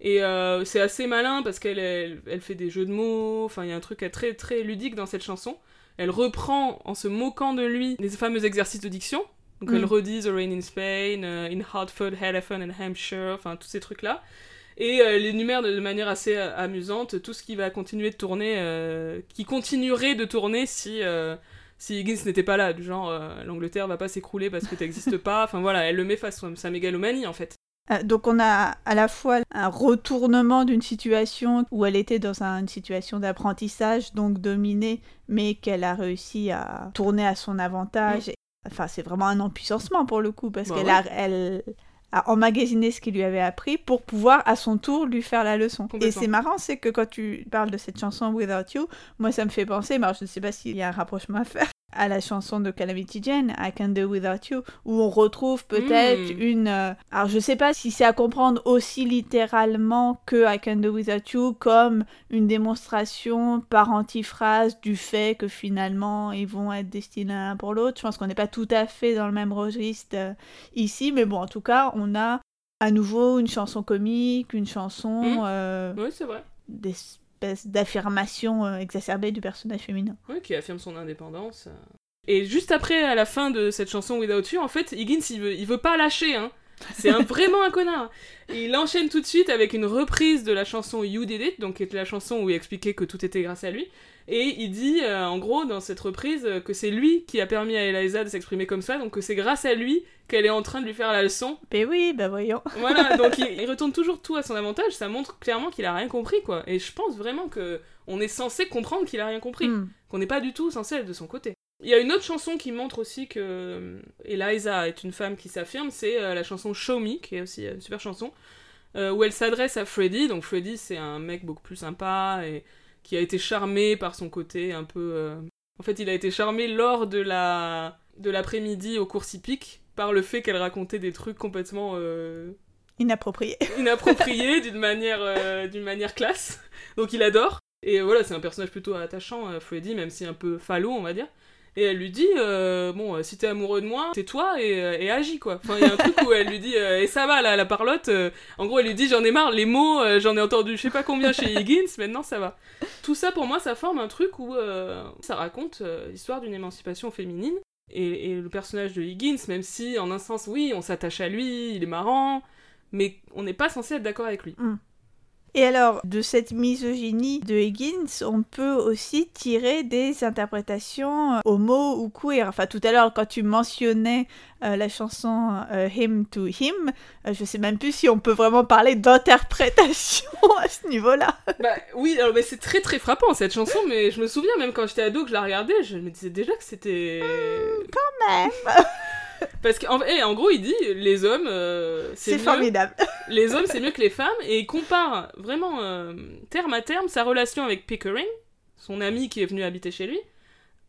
Et euh, c'est assez malin parce qu'elle elle, elle fait des jeux de mots, enfin il y a un truc très très ludique dans cette chanson. Elle reprend en se moquant de lui les fameux exercices de diction. Donc Mm. elle redit The Rain in Spain, euh, In Hartford, Hereford and Hampshire, enfin tous ces trucs-là. Et euh, elle énumère de, de manière assez euh, amusante tout ce qui va continuer de tourner, euh, qui continuerait de tourner si, euh, si Higgins n'était pas là. Du genre, euh, l'Angleterre va pas s'écrouler parce que t'existes pas. Enfin voilà, elle le met face à sa mégalomanie en fait. Euh, Donc on a à la fois un retournement d'une situation où elle était dans un- une situation d'apprentissage, donc dominée, mais qu'elle a réussi à tourner à son avantage. Enfin, c'est vraiment un empuissancement pour le coup, parce Bah qu'elle ouais. a, elle, a emmagasiné ce qu'il lui avait appris pour pouvoir à son tour lui faire la leçon. Et c'est marrant, c'est que quand tu parles de cette chanson Without You, moi ça me fait penser, mais alors je ne sais pas s'il y a un rapprochement à faire, à la chanson de Calamity Jane, I Can Do Without You, où on retrouve peut-être Mm. une... euh, alors je sais pas si c'est à comprendre aussi littéralement que I Can Do Without You comme une démonstration par antiphrase du fait que finalement ils vont être destinés l'un pour l'autre. Je pense qu'on n'est pas tout à fait dans le même registre euh, ici, mais bon, en tout cas, on a à nouveau une chanson comique, une chanson Mm. euh, Oui, c'est vrai. D'affirmation euh, exacerbée du personnage féminin. Oui, qui affirme son indépendance. Et juste après, à la fin de cette chanson Without You, en fait, Higgins, il veut, il veut pas lâcher, hein. C'est un- vraiment un connard. Et il enchaîne tout de suite avec une reprise de la chanson You Did It, donc qui était la chanson où il expliquait que tout était grâce à lui. Et il dit, euh, en gros, dans cette reprise, euh, que c'est lui qui a permis à Eliza de s'exprimer comme ça, donc que c'est grâce à lui qu'elle est en train de lui faire la leçon. Mais oui, bah voyons. Voilà, donc il, il retourne toujours tout à son avantage, ça montre clairement qu'il a rien compris, quoi. Et je pense vraiment que on est censé comprendre qu'il a rien compris Mm. qu'on n'est pas du tout censé être de son côté. Il y a une autre chanson qui montre aussi que euh, Eliza est une femme qui s'affirme, c'est euh, la chanson Show Me, qui est aussi euh, une super chanson, où elle s'adresse à Freddy. Donc Freddy, c'est un mec beaucoup plus sympa et qui a été charmé par son côté un peu. En fait, il a été charmé lors de la de l'après-midi au cours hippique par le fait qu'elle racontait des trucs complètement euh, Inapproprié. inapproprié d'une manière, euh, d'une manière classe. Donc il adore. Et voilà, c'est un personnage plutôt attachant, Freddy, même si un peu falot, on va dire. Et elle lui dit, euh, bon, euh, si t'es amoureux de moi, tais-toi et, euh, et agis, quoi. Enfin, il y a un truc où elle lui dit, et ça va, là, la parlotte. en gros, elle lui dit, j'en ai marre, les mots, j'en ai entendu je sais pas combien chez Higgins, maintenant ça va. Tout ça, pour moi, ça forme un truc où ça raconte l'histoire d'une émancipation féminine. Et, et le personnage de Higgins, même si, en un sens, oui, on s'attache à lui, il est marrant, mais on n'est pas censé être d'accord avec lui. Et alors, de cette misogynie de Higgins, on peut aussi tirer des interprétations euh, homo ou queer. Enfin, tout à l'heure, quand tu mentionnais euh, la chanson euh, Him to Him, euh, je sais même plus si on peut vraiment parler d'interprétation à ce niveau-là. Bah oui, alors mais c'est très très frappant cette chanson, mais je me souviens même quand j'étais ado que je la regardais, je me disais déjà que c'était. Quand même, Parce qu'en eh, en gros, il dit les hommes, euh, c'est formidable. les hommes c'est mieux que les femmes, et il compare vraiment euh, terme à terme sa relation avec Pickering, son ami qui est venu habiter chez lui,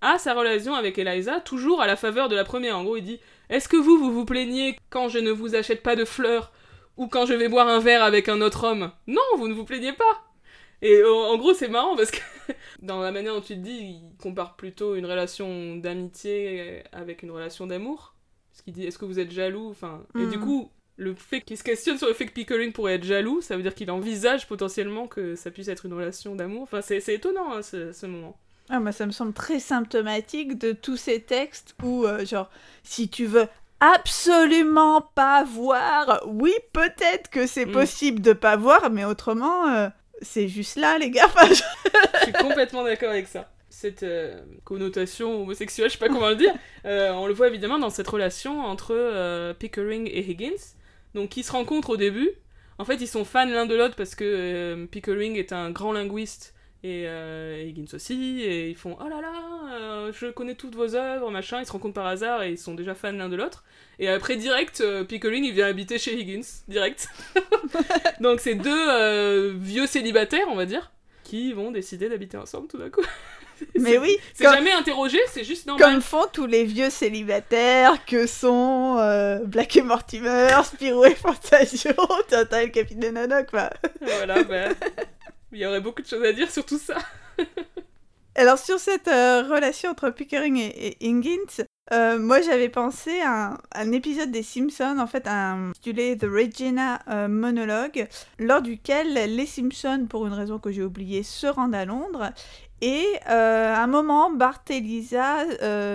à sa relation avec Eliza, toujours à la faveur de la première. En gros, il dit Est-ce que vous, vous vous plaignez quand je ne vous achète pas de fleurs ou quand je vais boire un verre avec un autre homme? Non, vous ne vous plaignez pas Et en en gros, c'est marrant parce que dans la manière dont tu te dis, il compare plutôt une relation d'amitié avec une relation d'amour. Parce qu'il dit Est-ce que vous êtes jaloux enfin, Et du Mhm. coup, le fait qu'il se questionne sur le fait que Pickering pourrait être jaloux, ça veut dire qu'il envisage potentiellement que ça puisse être une relation d'amour. Enfin, c'est c'est étonnant hein, ce, ce moment. Ah, moi, ça me semble très symptomatique de tous ces textes où, euh, genre, si tu veux absolument pas voir, oui, peut-être que c'est Mm. possible de pas voir, mais autrement, euh, c'est juste là, les gars. Enfin, je- Je suis complètement d'accord avec ça. Cette euh, connotation homosexuelle, je sais pas comment le dire, euh, on le voit évidemment dans cette relation entre euh, Pickering et Higgins, donc qui se rencontrent au début. En fait, ils sont fans l'un de l'autre parce que Pickering est un grand linguiste et Higgins aussi, et ils font oh là là, je connais toutes vos œuvres, machin. Ils se rencontrent par hasard et ils sont déjà fans l'un de l'autre. Et après, direct, Pickering il vient habiter chez Higgins, direct. donc c'est deux vieux célibataires, on va dire, qui vont décider d'habiter ensemble tout d'un coup. mais oui, C'est comme, jamais interrogé, c'est juste normal. comme font tous les vieux célibataires que sont euh, Black et Mortimer, Spirou et Fantasio, Tintin et le Capitaine Haddock, quoi. Voilà, bah, il y aurait beaucoup de choses à dire sur tout ça. Alors sur cette euh, relation entre Pickering et, et Higgins, euh, moi j'avais pensé à un, un épisode des Simpsons, en fait un intitulé The Regina euh, Monologue, lors duquel les Simpsons, pour une raison que j'ai oubliée, se rendent à Londres. Et euh, à un moment, Bart et Lisa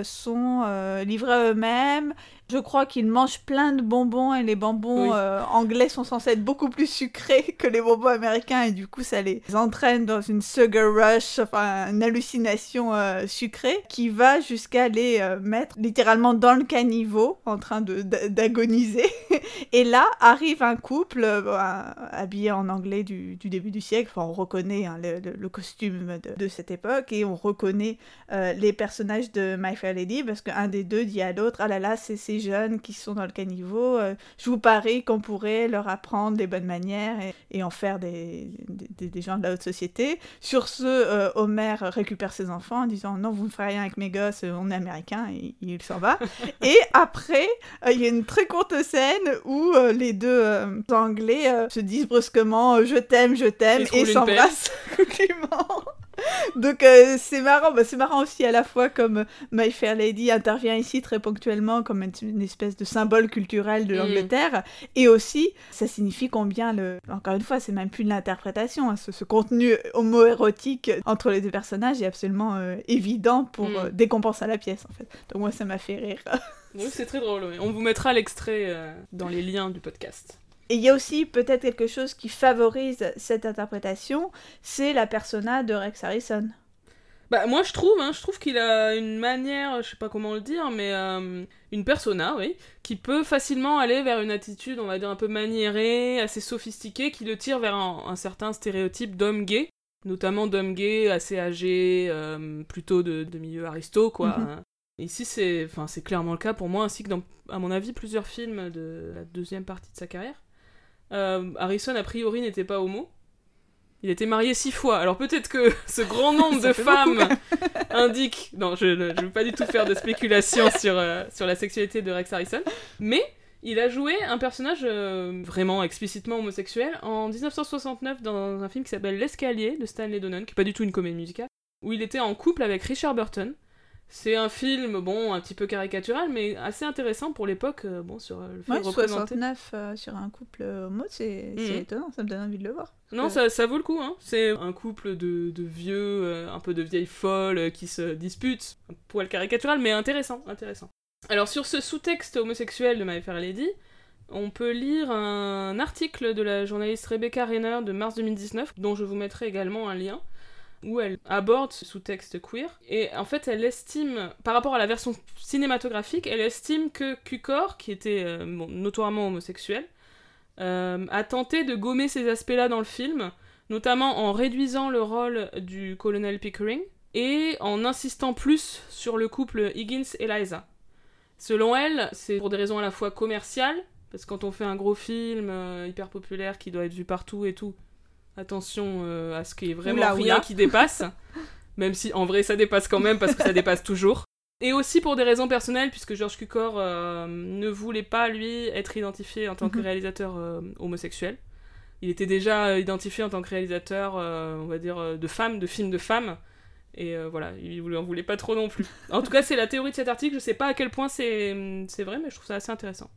sont livrés à eux-mêmes. Je crois qu'ils mangent plein de bonbons et les bonbons Oui. anglais sont censés être beaucoup plus sucrés que les bonbons américains et du coup ça les entraîne dans une sugar rush, enfin une hallucination sucrée qui va jusqu'à les mettre littéralement dans le caniveau en train d'agoniser. et là arrive un couple euh, habillé en anglais du, du début du siècle, enfin on reconnaît hein, le, costume de, cette époque et on reconnaît euh, les personnages de My Fair Lady parce qu'un des deux dit à l'autre Ah là là, c'est ces jeunes qui sont dans le caniveau, euh, je vous parie qu'on pourrait leur apprendre les bonnes manières et, en faire des, des, gens de la haute société. Sur ce, Homer récupère ses enfants en disant Non, vous ne ferez rien avec mes gosses, on est américains, et, il s'en va. et après, il y a une très courte scène où les deux Anglais se disent brusquement Je t'aime, je t'aime, et s'embrassent Donc euh, c'est marrant, bah, c'est marrant aussi à la fois comme My Fair Lady intervient ici très ponctuellement comme une, espèce de symbole culturel de mm. l'Angleterre, et aussi ça signifie combien le, encore une fois c'est même plus de l'interprétation, hein, ce, contenu homo-érotique entre les deux personnages est absolument euh, évident pour mm. euh, décompenser à la pièce en fait. Donc moi ça m'a fait rire. oui c'est très drôle, on vous mettra l'extrait dans les liens du podcast. Et il y a aussi peut-être quelque chose qui favorise cette interprétation, c'est la persona de Rex Harrison. Bah moi je trouve, hein, je trouve qu'il a une manière, je sais pas comment le dire, mais euh, une persona, oui, qui peut facilement aller vers une attitude, on va dire un peu maniérée, assez sophistiquée, qui le tire vers un, certain stéréotype d'homme gay, notamment d'homme gay assez âgé, euh, plutôt de, milieu aristo, quoi. Mhm. Hein. Ici c'est, enfin c'est clairement le cas pour moi, ainsi que dans, à mon avis, plusieurs films de la deuxième partie de sa carrière. Euh, Harrison, a priori, n'était pas homo. Il était marié six fois. Alors peut-être que ce grand nombre de femmes indique... Non, je ne veux pas du tout faire de spéculation sur, euh, sur la sexualité de Rex Harrison. Mais il a joué un personnage euh, vraiment explicitement homosexuel en 1969 dans un film qui s'appelle L'escalier de Stanley Donen, qui n'est pas du tout une comédie musicale, où il était en couple avec Richard Burton. C'est un film, bon, un petit peu caricatural, mais assez intéressant pour l'époque, euh, bon, sur euh, le fait ouais, de représenter... 69 euh, sur un couple homo, c'est mhm. étonnant, ça me donne envie de le voir. Non, ça, ça, vaut le coup, hein. C'est un couple de, de vieux, un peu de vieilles folles qui se disputent, un poil caricatural, mais intéressant, intéressant. Alors, sur ce sous-texte homosexuel de My Fair Lady, on peut lire un article de la journaliste Rebecca Rainer de mars 2019, dont je vous mettrai également un lien, où elle aborde ce sous-texte queer. Et en fait, elle estime, par rapport à la version cinématographique, elle estime que Cukor, qui était euh, notoirement homosexuel, euh, a tenté de gommer ces aspects-là dans le film, notamment en réduisant le rôle du colonel Pickering et en insistant plus sur le couple Higgins et Liza. Selon elle, c'est pour des raisons à la fois commerciales, parce que quand on fait un gros film euh, hyper populaire qui doit être vu partout et tout, Attention euh, à ce qu'il y ait vraiment rien qui dépasse. même si en vrai ça dépasse quand même parce que ça dépasse toujours. Et aussi pour des raisons personnelles, puisque George Cukor euh, ne voulait pas, lui, être identifié en tant que mhm. réalisateur euh, homosexuel. Il était déjà identifié en tant que réalisateur, on va dire, de femmes, de films de femmes. Et voilà, il en voulait pas trop non plus. En tout cas, c'est la théorie de cet article. Je sais pas à quel point c'est vrai, mais je trouve ça assez intéressant.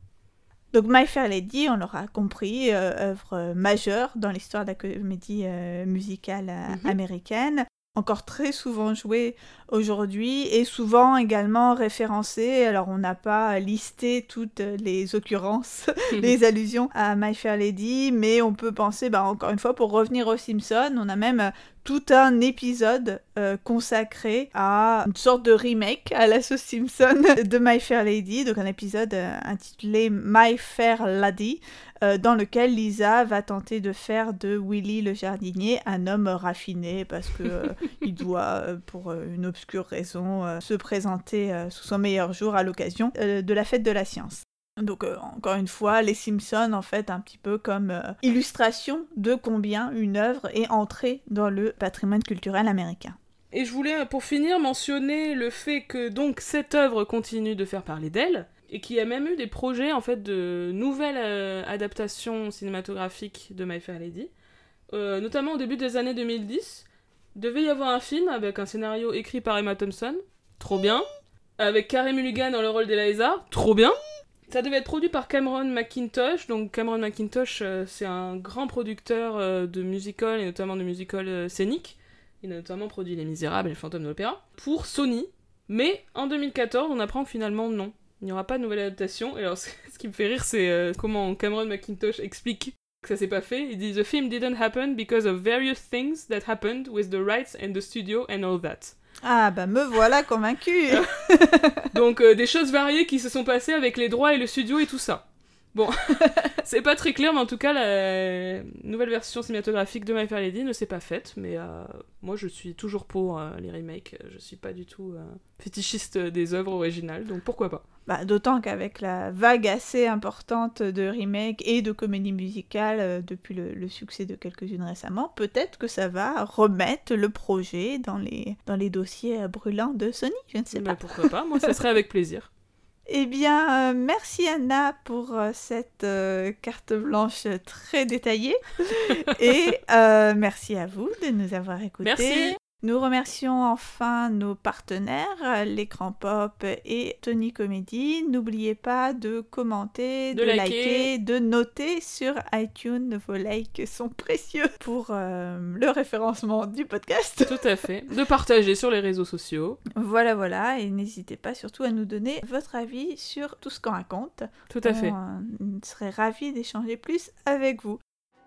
Donc My Fair Lady, on l'aura compris, euh, œuvre majeure dans l'histoire de la comédie euh, musicale euh, mhm. américaine, encore très souvent jouée aujourd'hui et souvent également référencée. Alors on n'a pas listé toutes les occurrences, les allusions à My Fair Lady, mais on peut penser, bah, encore une fois, pour revenir aux Simpsons, on a même tout un épisode euh, consacré à une sorte de remake à la sauce Simpson de My Fair Lady, donc un épisode euh, intitulé My Fair Lady, euh, dans lequel Lisa va tenter de faire de Willy le jardinier un homme raffiné parce que il doit, pour une obscure raison, se présenter sous son meilleur jour à l'occasion de la fête de la science. Donc euh, encore une fois, les Simpsons en fait un petit peu comme euh, illustration de combien une œuvre est entrée dans le patrimoine culturel américain. Et je voulais pour finir mentionner le fait que donc cette œuvre continue de faire parler d'elle et qu'il y a même eu des projets en fait de nouvelles euh, adaptations cinématographiques de My Fair Lady, notamment au début des années 2010. Devait y avoir un film avec un scénario écrit par Emma Thompson, trop bien, avec Carey Mulligan dans le rôle d'Eliza, trop bien. Ça devait être produit par Cameron McIntosh. Donc Cameron McIntosh, euh, c'est un grand producteur euh, de musical et notamment de musical euh, scéniques. Il a notamment produit Les Misérables et Le Fantôme de l'Opéra pour Sony. Mais en 2014, on apprend que finalement non. Il n'y aura pas de nouvelle adaptation. Et alors, ce qui me fait rire, c'est comment Cameron McIntosh explique que ça s'est pas fait. Il dit The film didn't happen because of various things that happened with the rights and the studio and all that. Ah bah me voilà convaincu Donc euh, des choses variées qui se sont passées avec les droits et le studio et tout ça. Bon, c'est pas très clair, mais en tout cas, la nouvelle version cinématographique de My Fair Lady ne s'est pas faite. Mais euh, moi, je suis toujours pour euh, les remakes. Je suis pas du tout euh, fétichiste des œuvres originales, donc pourquoi pas. Bah, D'autant qu'avec la vague assez importante de remakes et de comédies musicales depuis le, le, succès de quelques-unes récemment, peut-être que ça va remettre le projet dans les, dans les dossiers brûlants de Sony. Je ne sais bah, pas. Pourquoi pas Moi, ça serait avec plaisir. Eh bien, euh, merci Anna pour euh, cette euh, carte blanche très détaillée. Et merci à vous de nous avoir écoutés. Merci. Nous remercions enfin nos partenaires, l'écran pop et Tony Comedy. N'oubliez pas de commenter, de, liker. de noter sur iTunes. Vos likes sont précieux pour euh, le référencement du podcast. Tout à fait. De partager sur les réseaux sociaux. Voilà, voilà. Et n'hésitez pas surtout à nous donner votre avis sur tout ce qu'on raconte. Tout à fait. On serait ravis d'échanger plus avec vous.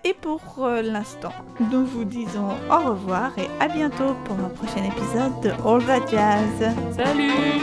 Et pour euh, l'instant, nous vous disons au revoir et à bientôt pour un prochain épisode de All That Jazz. Salut